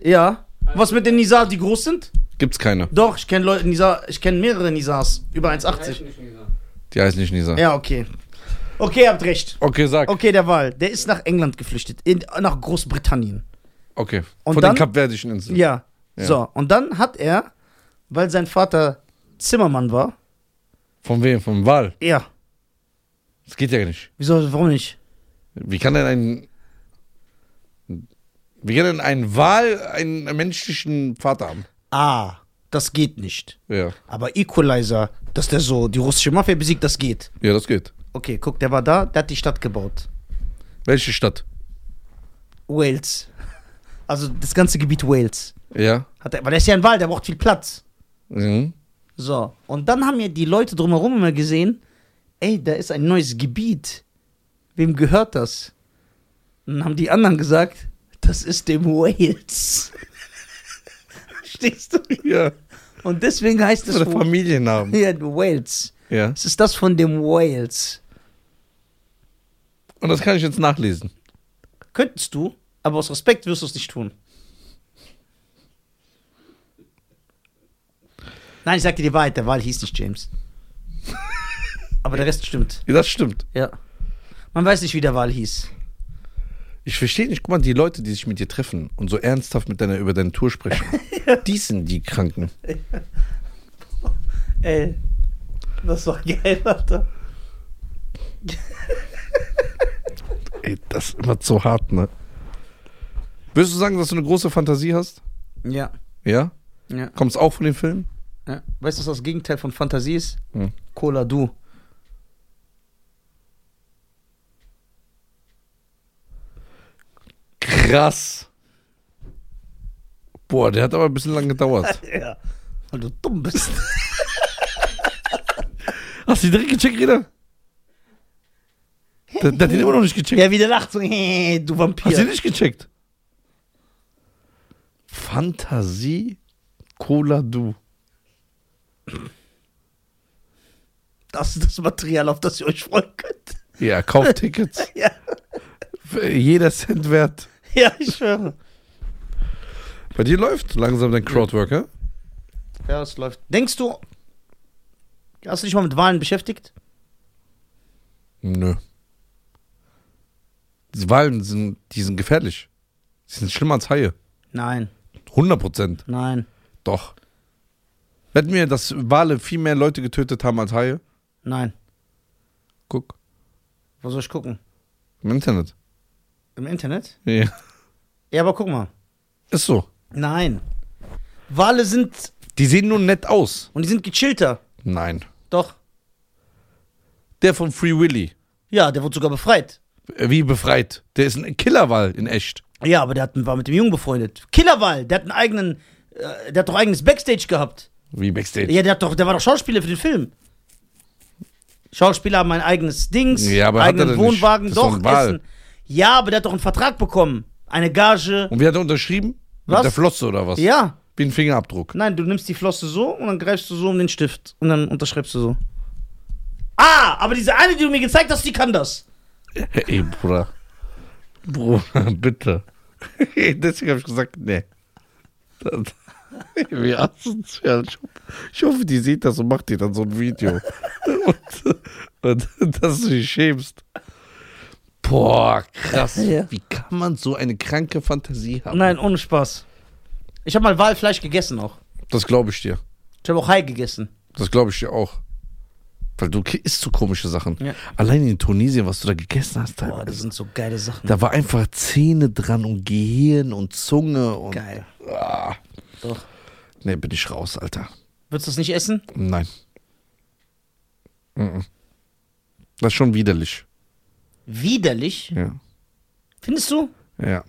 [SPEAKER 1] ja. Was mit den Nizar, die groß sind?
[SPEAKER 2] Gibt's keine.
[SPEAKER 1] Doch, ich kenne Leute, Nizar, ich kenne mehrere Nizars. Über
[SPEAKER 3] Heißt
[SPEAKER 1] 1,80.
[SPEAKER 3] nicht Nisa.
[SPEAKER 2] Die heißt nicht Nisa.
[SPEAKER 1] Ja, okay. Okay, ihr habt recht.
[SPEAKER 2] Okay, sag.
[SPEAKER 1] Okay, der Wal, der ist nach England geflüchtet, in, nach Großbritannien.
[SPEAKER 2] Okay.
[SPEAKER 1] Und
[SPEAKER 2] Von
[SPEAKER 1] dann-
[SPEAKER 2] den Kapverdischen Inseln.
[SPEAKER 1] Ja.
[SPEAKER 2] Ja.
[SPEAKER 1] So, und dann hat er, weil sein Vater Zimmermann war,
[SPEAKER 2] Von wem? Vom Wal.
[SPEAKER 1] ja,
[SPEAKER 2] Das geht ja nicht.
[SPEAKER 1] Wieso, warum nicht?
[SPEAKER 2] Wie kann denn ein. Wie kann denn ein Wal einen menschlichen Vater haben?
[SPEAKER 1] Ah, das geht nicht.
[SPEAKER 2] Ja.
[SPEAKER 1] Aber Equalizer, dass der so die russische Mafia besiegt, das geht.
[SPEAKER 2] Ja, das geht.
[SPEAKER 1] Okay, guck, der war da, der hat die Stadt gebaut.
[SPEAKER 2] Welche Stadt?
[SPEAKER 1] Wales. Also das ganze Gebiet Wales.
[SPEAKER 2] Ja.
[SPEAKER 1] Hat er, weil der ist ja ein Wald, der braucht viel Platz.
[SPEAKER 2] Mhm.
[SPEAKER 1] So, und dann haben ja die Leute drumherum immer gesehen, ey, da ist ein neues Gebiet. Wem gehört das? Und dann haben die anderen gesagt, das ist dem Wales. Verstehst du?
[SPEAKER 2] Ja.
[SPEAKER 1] Und deswegen heißt
[SPEAKER 2] Das
[SPEAKER 1] es
[SPEAKER 2] ist der Familiennamen.
[SPEAKER 1] ja, Wales.
[SPEAKER 2] Ja.
[SPEAKER 1] Es ist das von dem Wales.
[SPEAKER 2] Und das kann ich jetzt nachlesen.
[SPEAKER 1] Könntest du, aber aus Respekt wirst du es nicht tun. Nein, ich sag dir die Wahrheit, der Wahl hieß nicht James. Aber der Rest stimmt.
[SPEAKER 2] Ja, das stimmt.
[SPEAKER 1] Ja. Man weiß nicht, wie der Wahl hieß.
[SPEAKER 2] Ich verstehe nicht, guck mal, die Leute, die sich mit dir treffen und so ernsthaft mit deiner, über deine Tour sprechen, die sind die Kranken.
[SPEAKER 1] Ey, das war geil, Alter.
[SPEAKER 2] Ey, das ist immer so hart, ne? Würdest du sagen, dass du eine große Fantasie hast?
[SPEAKER 1] Ja.
[SPEAKER 2] Ja?
[SPEAKER 1] ja.
[SPEAKER 2] Kommt es auch von den Filmen?
[SPEAKER 1] ja. Weißt du, was das Gegenteil von Fantasie ist?
[SPEAKER 2] Hm.
[SPEAKER 1] Cola Du.
[SPEAKER 2] Krass. Boah, der hat aber ein bisschen lang gedauert.
[SPEAKER 1] Ja. Weil du dumm bist.
[SPEAKER 2] Hast du die direkt gecheckt, Reda? Der, der hat den immer noch nicht gecheckt.
[SPEAKER 1] Ja, wie der lacht so, du
[SPEAKER 2] Hast du
[SPEAKER 1] Vampir.
[SPEAKER 2] nicht gecheckt? Fantasie Cola Du.
[SPEAKER 1] Das ist das Material, auf das ihr euch freuen könnt.
[SPEAKER 2] Ja, kauft Tickets.
[SPEAKER 1] Ja.
[SPEAKER 2] Jeder Cent wert.
[SPEAKER 1] Ja, ich schwöre.
[SPEAKER 2] Bei dir läuft langsam dein Crowdwork, ja?
[SPEAKER 1] Ja, es läuft. Denkst du, hast du dich mal mit Wahlen beschäftigt?
[SPEAKER 2] Nö. Die Wahlen sind, die sind gefährlich. Die sind schlimmer als Haie.
[SPEAKER 1] Nein,
[SPEAKER 2] 100 Prozent.
[SPEAKER 1] nein,
[SPEAKER 2] Doch. Wetten wir, dass Wale viel mehr Leute getötet haben als Haie?
[SPEAKER 1] nein.
[SPEAKER 2] Guck.
[SPEAKER 1] Wo soll ich gucken?
[SPEAKER 2] Im Internet.
[SPEAKER 1] Im Internet?
[SPEAKER 2] Ja.
[SPEAKER 1] Ja, aber guck mal.
[SPEAKER 2] Ist so.
[SPEAKER 1] Nein. Wale sind,
[SPEAKER 2] Die sehen nur nett aus.
[SPEAKER 1] und die sind gechillter.
[SPEAKER 2] Nein.
[SPEAKER 1] Doch.
[SPEAKER 2] Der von Free Willy.
[SPEAKER 1] Ja, der wurde sogar befreit.
[SPEAKER 2] Äh, Wie befreit. Der ist ein Killerwal in echt.
[SPEAKER 1] Ja, aber der hat, war mit dem Jungen befreundet. Killerwal, der hat einen eigenen, äh, der hat doch eigenes Backstage gehabt.
[SPEAKER 2] Wie Backstage.
[SPEAKER 1] Ja, der hat doch, der war doch Schauspieler für den Film. Schauspieler haben ein eigenes Dings,
[SPEAKER 2] Ja, aber
[SPEAKER 1] eigenen
[SPEAKER 2] er nicht?
[SPEAKER 1] Wohnwagen,
[SPEAKER 2] Das doch
[SPEAKER 1] doch. Essen. Ja, aber der hat doch einen Vertrag bekommen. Eine Gage.
[SPEAKER 2] Und wie hat er unterschrieben?
[SPEAKER 1] Was?
[SPEAKER 2] Mit der Flosse oder was?
[SPEAKER 1] Ja.
[SPEAKER 2] Wie ein Fingerabdruck.
[SPEAKER 1] Nein, du nimmst die Flosse so und dann greifst du so um den Stift und dann unterschreibst du so. Ah, aber diese eine, die du mir gezeigt hast, die kann das.
[SPEAKER 2] Ey, Bruder. Bruder, bitte. Deswegen habe ich gesagt, nee. Das, wie asozial. Ich, hoffe- ich hoffe, die sieht das und macht dir dann so ein Video. und, und dass du dich schämst. Boah, krass.
[SPEAKER 1] Ja.
[SPEAKER 2] Wie kann man so eine kranke Fantasie haben?
[SPEAKER 1] Nein, ohne Spaß. Ich habe mal Walfleisch gegessen auch.
[SPEAKER 2] Das glaube ich dir.
[SPEAKER 1] Ich habe auch Hai gegessen.
[SPEAKER 2] Das glaube ich dir auch. Weil du isst so komische Sachen.
[SPEAKER 1] Ja.
[SPEAKER 2] Allein in Tunesien, was du da gegessen hast,
[SPEAKER 1] Boah, das sind so geile Sachen.
[SPEAKER 2] Da war einfach Zähne dran und Gehirn und Zunge und.
[SPEAKER 1] Geil.
[SPEAKER 2] Ah.
[SPEAKER 1] Doch.
[SPEAKER 2] Nee, bin ich raus, Alter.
[SPEAKER 1] Würdest du das nicht essen?
[SPEAKER 2] Nein. Mhm. Das ist schon widerlich.
[SPEAKER 1] Widerlich.
[SPEAKER 2] Ja.
[SPEAKER 1] Findest du?
[SPEAKER 2] Ja.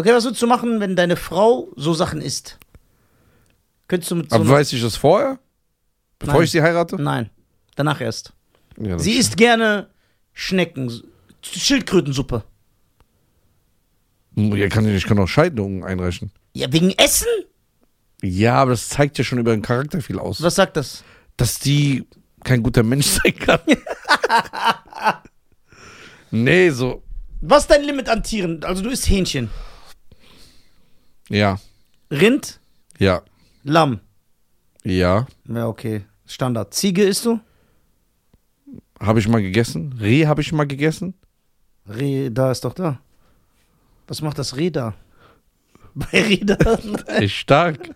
[SPEAKER 1] Okay, was würdest du machen, wenn deine Frau so Sachen isst? Könntest du mit so
[SPEAKER 2] Aber
[SPEAKER 1] einer-
[SPEAKER 2] weiß ich das vorher? Bevor
[SPEAKER 1] Nein.
[SPEAKER 2] ich sie heirate?
[SPEAKER 1] Nein, danach erst.
[SPEAKER 2] Ja, das
[SPEAKER 1] Sie isst gerne Schnecken, Schildkrötensuppe.
[SPEAKER 2] Ja, kann ich, ich kann auch Scheidungen einreichen.
[SPEAKER 1] Ja, wegen Essen?
[SPEAKER 2] Ja, aber das zeigt ja schon über den Charakter viel aus.
[SPEAKER 1] Was sagt das?
[SPEAKER 2] Dass die kein guter Mensch sein kann. nee, so.
[SPEAKER 1] Was ist dein Limit an Tieren? Also du isst Hähnchen,
[SPEAKER 2] Ja.
[SPEAKER 1] Rind,
[SPEAKER 2] Ja.
[SPEAKER 1] Lamm.
[SPEAKER 2] Ja.
[SPEAKER 1] Ja, okay. Standard. Ziege isst du?
[SPEAKER 2] Habe ich mal gegessen. Reh habe ich mal gegessen.
[SPEAKER 1] Reh, da ist doch da. Was macht das Reh da? Bei Reh da?
[SPEAKER 2] Echt stark.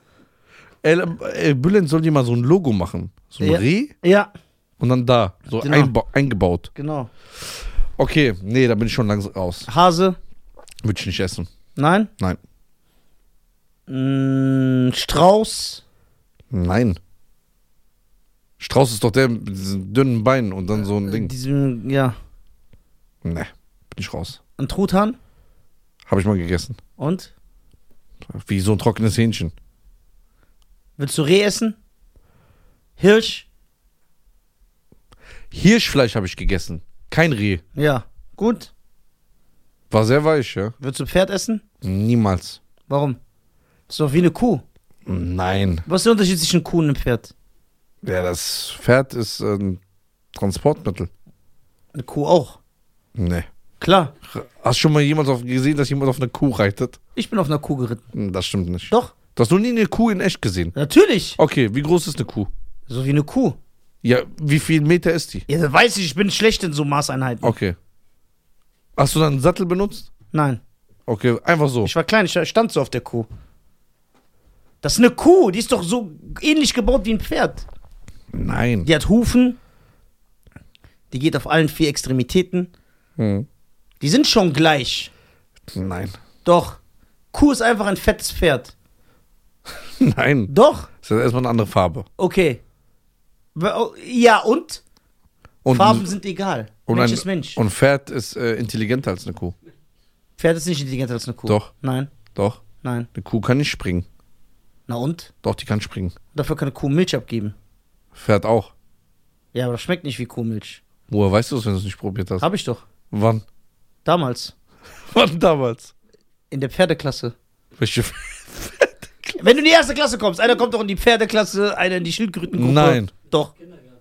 [SPEAKER 2] Ey, Bülent soll dir mal so ein Logo machen. So ein
[SPEAKER 1] Ja.
[SPEAKER 2] Reh
[SPEAKER 1] ja.
[SPEAKER 2] und dann da, so
[SPEAKER 1] Genau.
[SPEAKER 2] eingebaut.
[SPEAKER 1] Genau.
[SPEAKER 2] Okay, nee, da bin ich schon langsam raus.
[SPEAKER 1] Hase?
[SPEAKER 2] Würde ich nicht essen.
[SPEAKER 1] Nein?
[SPEAKER 2] Nein.
[SPEAKER 1] Mm, Strauß?
[SPEAKER 2] Nein. Strauß ist doch der mit diesen dünnen Beinen und dann so ein Ding.
[SPEAKER 1] Diesem, ja.
[SPEAKER 2] Nee, bin ich raus.
[SPEAKER 1] Ein Truthahn?
[SPEAKER 2] Habe ich mal gegessen.
[SPEAKER 1] Und?
[SPEAKER 2] Wie so ein trockenes Hähnchen.
[SPEAKER 1] Willst du Reh essen? Hirsch?
[SPEAKER 2] Hirschfleisch habe ich gegessen. Kein Reh.
[SPEAKER 1] Ja. Gut.
[SPEAKER 2] War sehr weich, ja.
[SPEAKER 1] Willst du Pferd essen?
[SPEAKER 2] Niemals.
[SPEAKER 1] Warum? Ist doch wie eine Kuh.
[SPEAKER 2] Nein.
[SPEAKER 1] Was ist der Unterschied zwischen Kuh und einem Pferd?
[SPEAKER 2] Ja, das Pferd ist ein Transportmittel.
[SPEAKER 1] Eine Kuh auch.
[SPEAKER 2] Nee.
[SPEAKER 1] Klar.
[SPEAKER 2] Hast du schon mal jemals auf, gesehen, dass jemand auf einer Kuh reitet?
[SPEAKER 1] Ich bin auf einer Kuh geritten.
[SPEAKER 2] Hm, Das stimmt nicht.
[SPEAKER 1] Doch.
[SPEAKER 2] Du hast noch nie eine Kuh in echt gesehen.
[SPEAKER 1] Natürlich.
[SPEAKER 2] Okay, wie groß ist eine Kuh?
[SPEAKER 1] So wie eine Kuh.
[SPEAKER 2] Ja, wie viel Meter ist die?
[SPEAKER 1] Ja, das weiß ich. Ich bin schlecht in so Maßeinheiten.
[SPEAKER 2] Okay. Hast du dann einen Sattel benutzt?
[SPEAKER 1] Nein.
[SPEAKER 2] Okay, einfach so.
[SPEAKER 1] Ich war klein. Ich stand so auf der Kuh. Das ist eine Kuh. Die ist doch so ähnlich gebaut wie ein Pferd.
[SPEAKER 2] Nein.
[SPEAKER 1] Die hat Hufen. Die geht auf allen vier Extremitäten.
[SPEAKER 2] Hm.
[SPEAKER 1] Die sind schon gleich.
[SPEAKER 2] Nein.
[SPEAKER 1] Doch. Kuh ist einfach ein fettes Pferd.
[SPEAKER 2] Nein.
[SPEAKER 1] Doch.
[SPEAKER 2] Das ist erstmal eine andere Farbe.
[SPEAKER 1] Okay. Wa- Ja, und?
[SPEAKER 2] Und,
[SPEAKER 1] Farben sind egal.
[SPEAKER 2] und
[SPEAKER 1] Mensch
[SPEAKER 2] ein,
[SPEAKER 1] ist Mensch.
[SPEAKER 2] Und Pferd ist äh, intelligenter als eine Kuh.
[SPEAKER 1] Pferd ist nicht intelligenter als eine Kuh.
[SPEAKER 2] Doch.
[SPEAKER 1] Nein,
[SPEAKER 2] Doch.
[SPEAKER 1] nein.
[SPEAKER 2] Eine Kuh kann nicht springen.
[SPEAKER 1] Na und?
[SPEAKER 2] Doch, die kann springen.
[SPEAKER 1] Dafür kann eine Kuh Milch abgeben.
[SPEAKER 2] Pferd auch.
[SPEAKER 1] Ja, aber das schmeckt nicht wie Kuhmilch.
[SPEAKER 2] Woher weißt du es, wenn du es nicht probiert hast?
[SPEAKER 1] Hab ich doch.
[SPEAKER 2] Wann?
[SPEAKER 1] Damals.
[SPEAKER 2] Wann damals?
[SPEAKER 1] In der Pferdeklasse.
[SPEAKER 2] Welche?
[SPEAKER 1] Wenn du in die erste Klasse kommst, einer kommt doch in die Pferdeklasse, einer in die Schildkrötengruppe.
[SPEAKER 2] Nein.
[SPEAKER 1] Doch.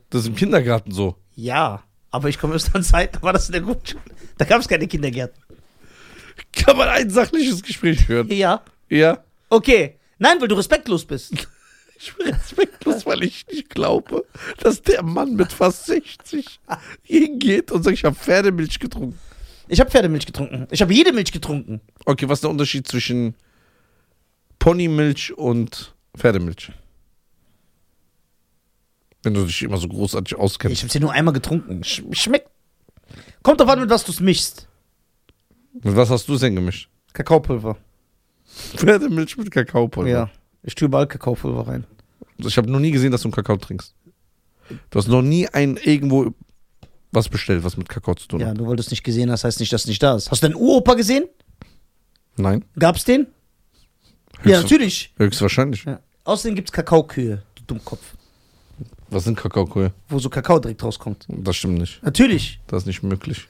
[SPEAKER 2] Das ist im Kindergarten so.
[SPEAKER 1] Ja. Aber ich komme aus einer Zeit, da war das in der Grundschule. Da gab es keine Kindergärten.
[SPEAKER 2] Kann man ein sachliches Gespräch führen?
[SPEAKER 1] Ja.
[SPEAKER 2] Ja.
[SPEAKER 1] Okay. Nein, weil du respektlos bist.
[SPEAKER 2] Ich bin respektlos, weil ich nicht glaube, dass der Mann mit fast 60 hingeht und sagt, ich habe Pferdemilch getrunken.
[SPEAKER 1] Ich habe Pferdemilch getrunken. Ich habe jede Milch getrunken.
[SPEAKER 2] Okay, was ist der Unterschied zwischen Ponymilch und Pferdemilch? Wenn du dich immer so großartig auskennst.
[SPEAKER 1] Ich habe sie nur einmal getrunken. Sch schmeckt. Kommt drauf an, mit was du es mischst.
[SPEAKER 2] Mit was hast du es denn gemischt?
[SPEAKER 1] Kakaopulver.
[SPEAKER 2] Pferdemilch mit Kakaopulver.
[SPEAKER 1] Ja. Ich tue überall Kakaopulver rein.
[SPEAKER 2] Ich habe noch nie gesehen, dass du einen Kakao trinkst. Du hast noch nie ein irgendwo was bestellt, was mit Kakao zu tun
[SPEAKER 1] Ja,
[SPEAKER 2] hat.
[SPEAKER 1] weil du es nicht gesehen hast, heißt nicht, dass es nicht da ist. Hast du deinen Uropa gesehen?
[SPEAKER 2] Nein?
[SPEAKER 1] Gab's den? Ja, natürlich.
[SPEAKER 2] Höchstwahrscheinlich.
[SPEAKER 1] Ja. Außerdem gibt's Kakaokühe, du Dummkopf.
[SPEAKER 2] Was sind Kakaokühe?
[SPEAKER 1] Wo so Kakao direkt rauskommt.
[SPEAKER 2] Das stimmt nicht.
[SPEAKER 1] Natürlich.
[SPEAKER 2] Das ist nicht möglich.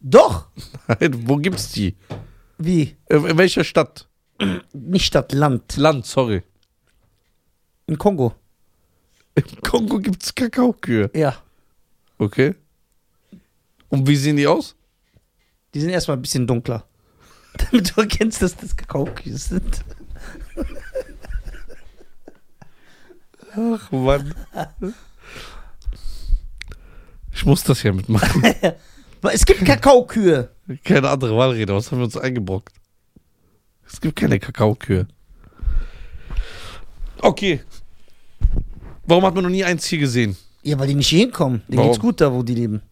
[SPEAKER 1] Doch.
[SPEAKER 2] Wo gibt's die?
[SPEAKER 1] Wie?
[SPEAKER 2] In welcher Stadt?
[SPEAKER 1] Nicht Stadt, Land.
[SPEAKER 2] Land, sorry.
[SPEAKER 1] In Kongo.
[SPEAKER 2] Im Kongo gibt's Kakaokühe.
[SPEAKER 1] Ja.
[SPEAKER 2] Okay. Und wie sehen die aus?
[SPEAKER 1] Die sind erstmal ein bisschen dunkler. Damit du erkennst, dass das Kakaokühe sind.
[SPEAKER 2] Ach Mann. Ich muss das ja mitmachen.
[SPEAKER 1] Es gibt Kakaokühe.
[SPEAKER 2] Keine andere Wahlrede. Was haben wir uns eingebrockt? Es gibt keine Kakaokühe. Okay. Warum hat man noch nie eins hier gesehen?
[SPEAKER 1] Ja, weil die nicht hier hinkommen. Denen
[SPEAKER 2] Warum?
[SPEAKER 1] geht's gut da, wo die leben.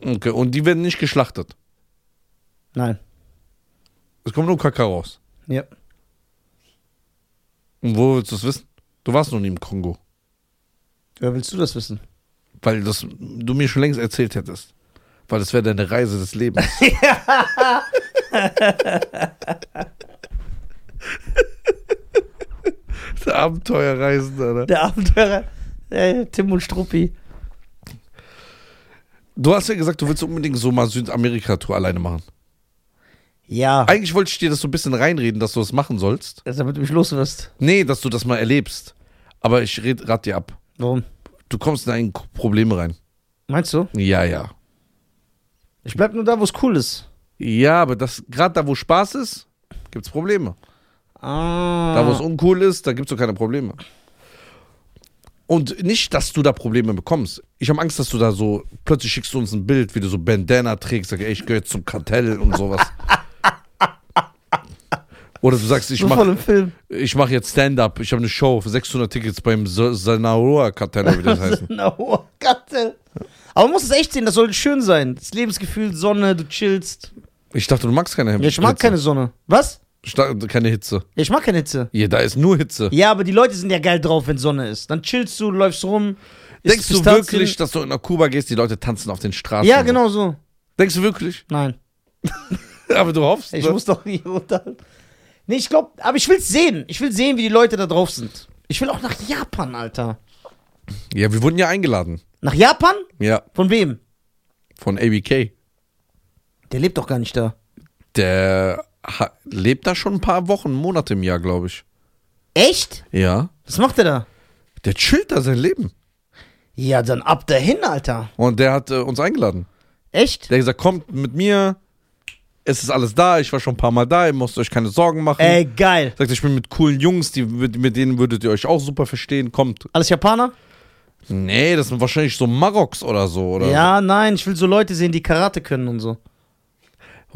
[SPEAKER 2] Okay. Und die werden nicht geschlachtet.
[SPEAKER 1] Nein.
[SPEAKER 2] Es kommt nur Kakao raus.
[SPEAKER 1] Ja.
[SPEAKER 2] Und wo willst du es wissen? Du warst noch nie im Kongo.
[SPEAKER 1] Wer willst du das wissen?
[SPEAKER 2] Weil das du mir schon längst erzählt hättest. Weil das wäre deine Reise des Lebens. Der Abenteuerreisende, Alter.
[SPEAKER 1] Der Abenteurer. Äh, Tim und Struppi.
[SPEAKER 2] Du hast ja gesagt, du willst unbedingt so mal Südamerika-Tour alleine machen.
[SPEAKER 1] Ja.
[SPEAKER 2] Eigentlich wollte ich dir das so ein bisschen reinreden, dass du das machen sollst.
[SPEAKER 1] Also, damit du mich los wirst.
[SPEAKER 2] Nee, dass du das mal erlebst. Aber ich red, rat dir ab.
[SPEAKER 1] Warum?
[SPEAKER 2] Du kommst in ein Probleme rein.
[SPEAKER 1] Meinst du?
[SPEAKER 2] Ja, ja.
[SPEAKER 1] Ich bleib nur da, wo es cool ist.
[SPEAKER 2] Ja, aber das gerade da, wo Spaß ist, gibt's Probleme.
[SPEAKER 1] Ah.
[SPEAKER 2] Da, wo es uncool ist, da gibt's doch keine Probleme. Und nicht, dass du da Probleme bekommst. Ich habe Angst, dass du da so, plötzlich schickst du uns ein Bild, wie du so Bandana trägst, sag, ey, ich gehöre jetzt zum Kartell und sowas. Oder du sagst, ich
[SPEAKER 1] so
[SPEAKER 2] mache mach jetzt Stand-up, ich habe eine Show für 600 Tickets beim Sanaroa-Kartell, wie das heißt.
[SPEAKER 1] Na, Gott. Aber man muss es echt sehen, das soll schön sein. Das Lebensgefühl, Sonne, du chillst.
[SPEAKER 2] Ich dachte, du magst keine
[SPEAKER 1] Ja, ich mag keine Sonne. Was?
[SPEAKER 2] Keine Hitze.
[SPEAKER 1] Ja, ich mag keine Hitze.
[SPEAKER 2] Ja, da ist nur Hitze.
[SPEAKER 1] Ja, aber die Leute sind ja geil drauf, wenn Sonne ist. Dann chillst du, läufst rum.
[SPEAKER 2] Denkst du wirklich, dass du nach Kuba gehst, die Leute tanzen auf den Straßen?
[SPEAKER 1] Ja, genau so.
[SPEAKER 2] Denkst du wirklich?
[SPEAKER 1] Nein.
[SPEAKER 2] Aber du hoffst.
[SPEAKER 1] Ich
[SPEAKER 2] ne?
[SPEAKER 1] muss doch hier runter. Nee, ich glaube, aber ich will's sehen. Ich will sehen, wie die Leute da drauf sind. Ich will auch nach Japan, Alter.
[SPEAKER 2] Ja, wir wurden ja eingeladen.
[SPEAKER 1] Nach Japan?
[SPEAKER 2] Ja,
[SPEAKER 1] Von wem?
[SPEAKER 2] von ABK.
[SPEAKER 1] Der lebt doch gar nicht da.
[SPEAKER 2] Der lebt da schon ein paar Wochen, Monate im Jahr, glaube ich.
[SPEAKER 1] Echt?
[SPEAKER 2] Ja.
[SPEAKER 1] Was macht er da?
[SPEAKER 2] Der chillt da sein Leben.
[SPEAKER 1] Ja, dann ab dahin, Alter.
[SPEAKER 2] Und der hat äh, uns eingeladen.
[SPEAKER 1] Echt?
[SPEAKER 2] Der hat gesagt, kommt mit mir. Es ist alles da. Ich war schon ein paar Mal da. Ihr müsst euch keine Sorgen machen.
[SPEAKER 1] Ey, geil.
[SPEAKER 2] Sagt, ich bin mit coolen Jungs, die, mit mit denen würdet ihr euch auch super verstehen. Kommt.
[SPEAKER 1] Alles Japaner?
[SPEAKER 2] Nee, das sind wahrscheinlich so Maroks oder so. Oder
[SPEAKER 1] Ja, nein, ich will so Leute sehen, die Karate können und so.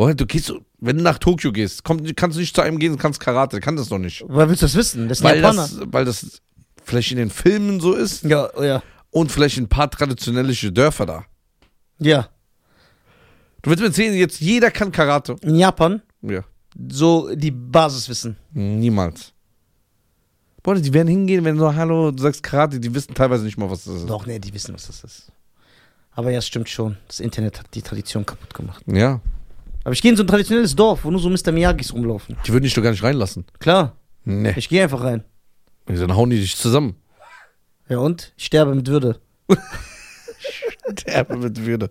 [SPEAKER 2] Oh, du gehst, wenn du nach Tokio gehst, komm, kannst du nicht zu einem gehen, kannst Karate, kann das doch nicht.
[SPEAKER 1] Woher willst du das wissen? Das ist
[SPEAKER 2] Weil
[SPEAKER 1] Japaner.
[SPEAKER 2] das, weil das vielleicht in den Filmen so ist
[SPEAKER 1] ja, ja.
[SPEAKER 2] und vielleicht in ein paar traditionelle Dörfer da.
[SPEAKER 1] Ja.
[SPEAKER 2] Du willst mir erzählen, jetzt jeder kann Karate.
[SPEAKER 1] In Japan,
[SPEAKER 2] Ja.
[SPEAKER 1] so die Basiswissen.
[SPEAKER 2] Niemals. Boah, die werden hingehen, wenn du so, hallo, du sagst Karate, die wissen teilweise nicht mal, was das ist.
[SPEAKER 1] Doch, nee, die wissen, was das ist. Aber ja, es stimmt schon. Das Internet hat die Tradition kaputt gemacht.
[SPEAKER 2] Ja.
[SPEAKER 1] Aber ich gehe in so ein traditionelles Dorf, wo nur so Mr. Miyagis rumlaufen.
[SPEAKER 2] Die würden dich doch gar nicht reinlassen.
[SPEAKER 1] Klar,
[SPEAKER 2] Nee.
[SPEAKER 1] ich gehe einfach rein.
[SPEAKER 2] Dann hauen die dich zusammen.
[SPEAKER 1] Ja und? Ich sterbe mit Würde.
[SPEAKER 2] Der mit Würde.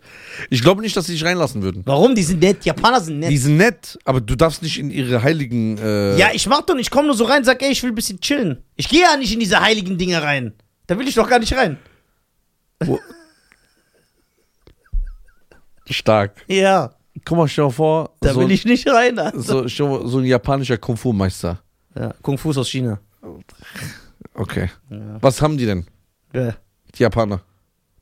[SPEAKER 2] Ich glaube nicht, dass sie dich reinlassen würden.
[SPEAKER 1] Warum? Die sind nett. Japaner sind nett.
[SPEAKER 2] Die sind nett, aber du darfst nicht in ihre heiligen. Äh,
[SPEAKER 1] ja, ich mach doch nicht. Ich komm nur so rein, sag, ey, ich will ein bisschen chillen. Ich gehe ja nicht in diese heiligen Dinge rein. Da will ich doch gar nicht rein.
[SPEAKER 2] stark.
[SPEAKER 1] Ja,
[SPEAKER 2] Guck mal, stell dir mal vor,
[SPEAKER 1] da
[SPEAKER 2] so,
[SPEAKER 1] will ich nicht rein. Alter.
[SPEAKER 2] so, mal, so ein japanischer Kung-Fu-Meister.
[SPEAKER 1] Ja, Kung Fu ist aus China.
[SPEAKER 2] Okay.
[SPEAKER 1] Ja.
[SPEAKER 2] Was haben die denn?
[SPEAKER 1] Ja.
[SPEAKER 2] Die Japaner.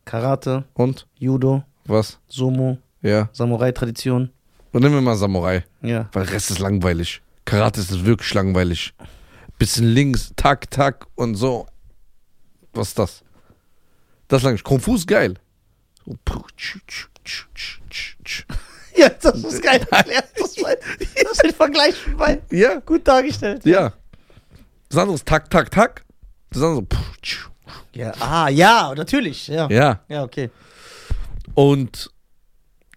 [SPEAKER 1] Karate,
[SPEAKER 2] Und?
[SPEAKER 1] Judo,
[SPEAKER 2] Was?
[SPEAKER 1] Sumo,
[SPEAKER 2] Ja.
[SPEAKER 1] Samurai-Tradition.
[SPEAKER 2] Und nehmen wir mal Samurai.
[SPEAKER 1] Ja.
[SPEAKER 2] Weil der Rest ist langweilig. Karate ist wirklich langweilig. Bisschen links, tak, tak und so. Was ist das? Das ist langweilig. Kung Fu ist geil. So,
[SPEAKER 1] Ja, das ist geil erklärt. Das, das ist ein Vergleich von beiden.
[SPEAKER 2] Ja,
[SPEAKER 1] Gut dargestellt.
[SPEAKER 2] ja. Das andere ist tak, tak, tak. Das andere so.
[SPEAKER 1] Ja, ah, ja, natürlich. Ja.
[SPEAKER 2] Ja.
[SPEAKER 1] Ja, okay.
[SPEAKER 2] Und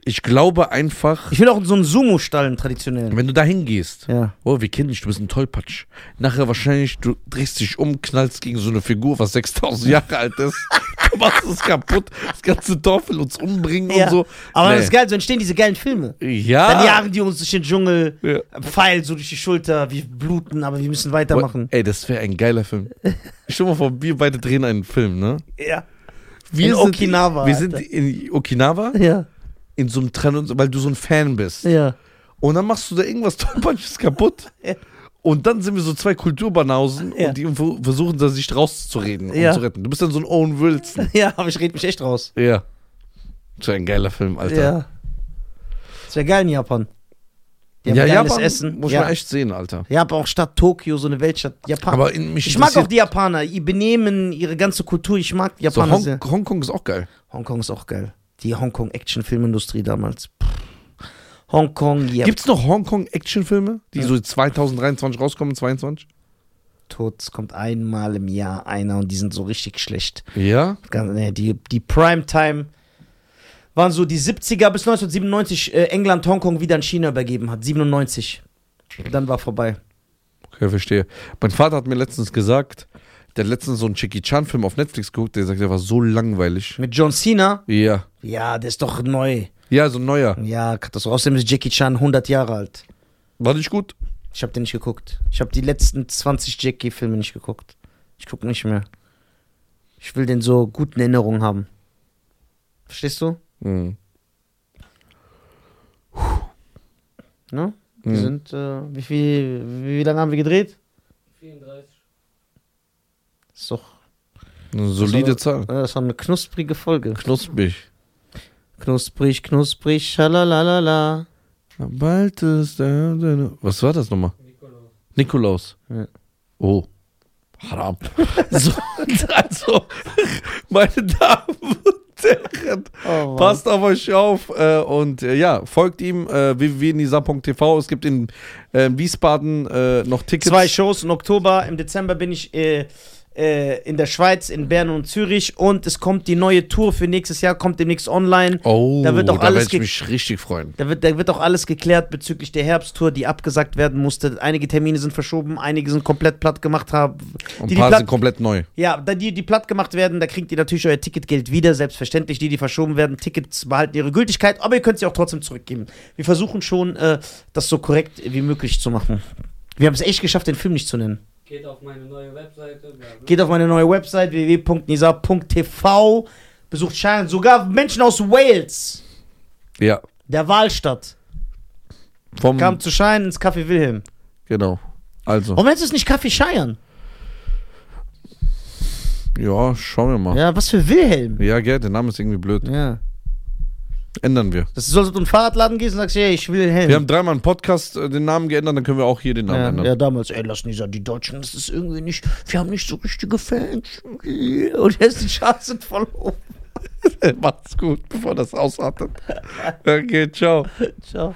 [SPEAKER 2] ich glaube einfach,
[SPEAKER 1] Ich will auch in so einen Sumo-Stall, einen traditionellen.
[SPEAKER 2] wenn du da hingehst,
[SPEAKER 1] Ja.
[SPEAKER 2] oh, wir kennen dich, du bist ein Tollpatsch. Nachher wahrscheinlich, du drehst dich um, knallst gegen so eine Figur, was 6000 Jahre alt ist. Du machst es kaputt. Das ganze Dorf will uns umbringen
[SPEAKER 1] ja.
[SPEAKER 2] und so.
[SPEAKER 1] Aber
[SPEAKER 2] Nee.
[SPEAKER 1] das ist geil, so entstehen diese geilen Filme.
[SPEAKER 2] Ja.
[SPEAKER 1] Dann jagen die uns durch den Dschungel,
[SPEAKER 2] Ja.
[SPEAKER 1] Pfeil so durch die Schulter, wir bluten, aber wir müssen weitermachen.
[SPEAKER 2] Ey, das wäre ein geiler Film. Stell mal vor, wir beide drehen einen Film, ne?
[SPEAKER 1] Ja.
[SPEAKER 2] Wir
[SPEAKER 1] In
[SPEAKER 2] sind,
[SPEAKER 1] Okinawa,
[SPEAKER 2] Wir sind
[SPEAKER 1] Alter.
[SPEAKER 2] in Okinawa,
[SPEAKER 1] Ja.
[SPEAKER 2] in so einem Trend, weil du so ein Fan bist.
[SPEAKER 1] Ja.
[SPEAKER 2] Und dann machst du da irgendwas Tollpatsches kaputt.
[SPEAKER 1] Ja.
[SPEAKER 2] Und dann sind wir so zwei Kulturbanausen
[SPEAKER 1] Ja.
[SPEAKER 2] und die versuchen da sich rauszureden
[SPEAKER 1] Ja.
[SPEAKER 2] und zu retten. Du bist dann so ein Owen Wilson.
[SPEAKER 1] Ja, aber ich rede mich echt raus.
[SPEAKER 2] Ja. Das wäre ein geiler Film, Alter.
[SPEAKER 1] Ja. Das wäre geil in Japan. Die haben
[SPEAKER 2] ja,
[SPEAKER 1] geiles
[SPEAKER 2] Japan
[SPEAKER 1] Essen.
[SPEAKER 2] muss
[SPEAKER 1] ja.
[SPEAKER 2] man echt sehen, Alter.
[SPEAKER 1] Japan auch Stadt Tokio, so eine Weltstadt. Japan.
[SPEAKER 2] Aber mich
[SPEAKER 1] ich mag auch die Japaner. Ihr Benehmen, ihre ganze Kultur. Ich mag die
[SPEAKER 2] so
[SPEAKER 1] Japaner
[SPEAKER 2] Hong,
[SPEAKER 1] sehr.
[SPEAKER 2] Hongkong ist auch geil.
[SPEAKER 1] Hongkong ist auch geil. Die Hongkong-Action-Filmindustrie damals. Pff. Hongkong, ja.
[SPEAKER 2] Gibt's noch Hongkong-Actionfilme, die so 2023 rauskommen, 22?
[SPEAKER 1] tot. Es kommt einmal im Jahr einer und die sind so richtig schlecht.
[SPEAKER 2] Ja.
[SPEAKER 1] Nee, die, die Primetime waren so die 70er bis 1997 äh, England Hongkong wieder an China übergeben hat. 97. Dann war vorbei.
[SPEAKER 2] Okay, verstehe. Mein Vater hat mir letztens gesagt, der hat letztens so einen Jackie Chan-Film auf Netflix geguckt, der sagt, der war so langweilig.
[SPEAKER 1] Mit John Cena.
[SPEAKER 2] Ja.
[SPEAKER 1] Ja, der ist doch neu.
[SPEAKER 2] Ja, so ein neuer.
[SPEAKER 1] Ja, Katastrophe. Außerdem ist Jackie Chan 100 Jahre alt.
[SPEAKER 2] War nicht gut?
[SPEAKER 1] Ich habe den nicht geguckt. Ich habe die letzten 20 Jackie-Filme nicht geguckt. Ich gucke nicht mehr. Ich will den so gut in Erinnerung haben. Verstehst du?
[SPEAKER 2] Mhm.
[SPEAKER 1] Ne? Wir
[SPEAKER 2] Mhm.
[SPEAKER 1] sind, äh, wie viel, wie, wie lange haben wir gedreht?
[SPEAKER 3] 34.
[SPEAKER 1] ist doch,
[SPEAKER 2] Eine solide
[SPEAKER 1] das war,
[SPEAKER 2] Zahl.
[SPEAKER 1] äh, das war eine knusprige Folge.
[SPEAKER 2] Knusprig.
[SPEAKER 1] Knusprig, knusprig, schalalala.
[SPEAKER 2] Bald ist der, der, Was war das nochmal?
[SPEAKER 3] Nikolaus.
[SPEAKER 2] Nikolaus.
[SPEAKER 1] Ja.
[SPEAKER 2] Oh. Haram. so, also, meine Damen und Herren,
[SPEAKER 1] Oh,
[SPEAKER 2] passt auf euch auf äh, und äh, ja, folgt ihm äh, www.nisa.tv. Es gibt in äh, Wiesbaden äh, noch Tickets.
[SPEAKER 1] Zwei Shows im Oktober, im Dezember bin ich äh, in der Schweiz, in Bern und Zürich und es kommt die neue Tour für nächstes Jahr, kommt demnächst online.
[SPEAKER 2] Oh,
[SPEAKER 1] Da wird doch
[SPEAKER 2] da
[SPEAKER 1] alles
[SPEAKER 2] ich mich richtig freuen.
[SPEAKER 1] Da wird, da wird auch alles geklärt bezüglich der Herbsttour, die abgesagt werden musste. Einige Termine sind verschoben, einige sind komplett platt gemacht haben.
[SPEAKER 2] Und
[SPEAKER 1] Die,
[SPEAKER 2] ein
[SPEAKER 1] die
[SPEAKER 2] paar
[SPEAKER 1] platt,
[SPEAKER 2] sind komplett neu.
[SPEAKER 1] ja, da die, die platt gemacht werden, da kriegt ihr natürlich euer Ticketgeld wieder, selbstverständlich. Die, die verschoben werden, Tickets behalten ihre Gültigkeit, aber ihr könnt sie auch trotzdem zurückgeben. Wir versuchen schon, äh, das so korrekt wie möglich zu machen. Wir haben es echt geschafft, den Film nicht zu nennen.
[SPEAKER 3] Geht auf meine neue Webseite.
[SPEAKER 1] Geht auf meine neue Website www.nisa.tv. Besucht Schein. Sogar Menschen aus Wales,
[SPEAKER 2] Ja.
[SPEAKER 1] der Wahlstadt,
[SPEAKER 2] Vom,
[SPEAKER 1] kamen zu Schein ins Café Wilhelm.
[SPEAKER 2] genau. Also,
[SPEAKER 1] Warum nennst du es nicht Café Scheiern?
[SPEAKER 2] ja, schauen wir mal. Ja,
[SPEAKER 1] Ja, was für Wilhelm?
[SPEAKER 2] gell, der Name ist irgendwie blöd.
[SPEAKER 1] Ja.
[SPEAKER 2] Ändern wir.
[SPEAKER 1] Das ist so, als ob du in den Fahrradladen gehst und sagst, hey, ich will Helm.
[SPEAKER 2] Wir haben dreimal einen Podcast äh, den Namen geändert, dann können wir auch hier den Namen
[SPEAKER 1] ja,
[SPEAKER 2] ändern.
[SPEAKER 1] ja, damals, ey, lass nicht sagen, die Deutschen, das ist irgendwie nicht, wir haben nicht so richtige Fans. Und jetzt die voll hoch.
[SPEAKER 2] Macht's gut, bevor das ausartet. Okay, ciao.
[SPEAKER 1] Ciao.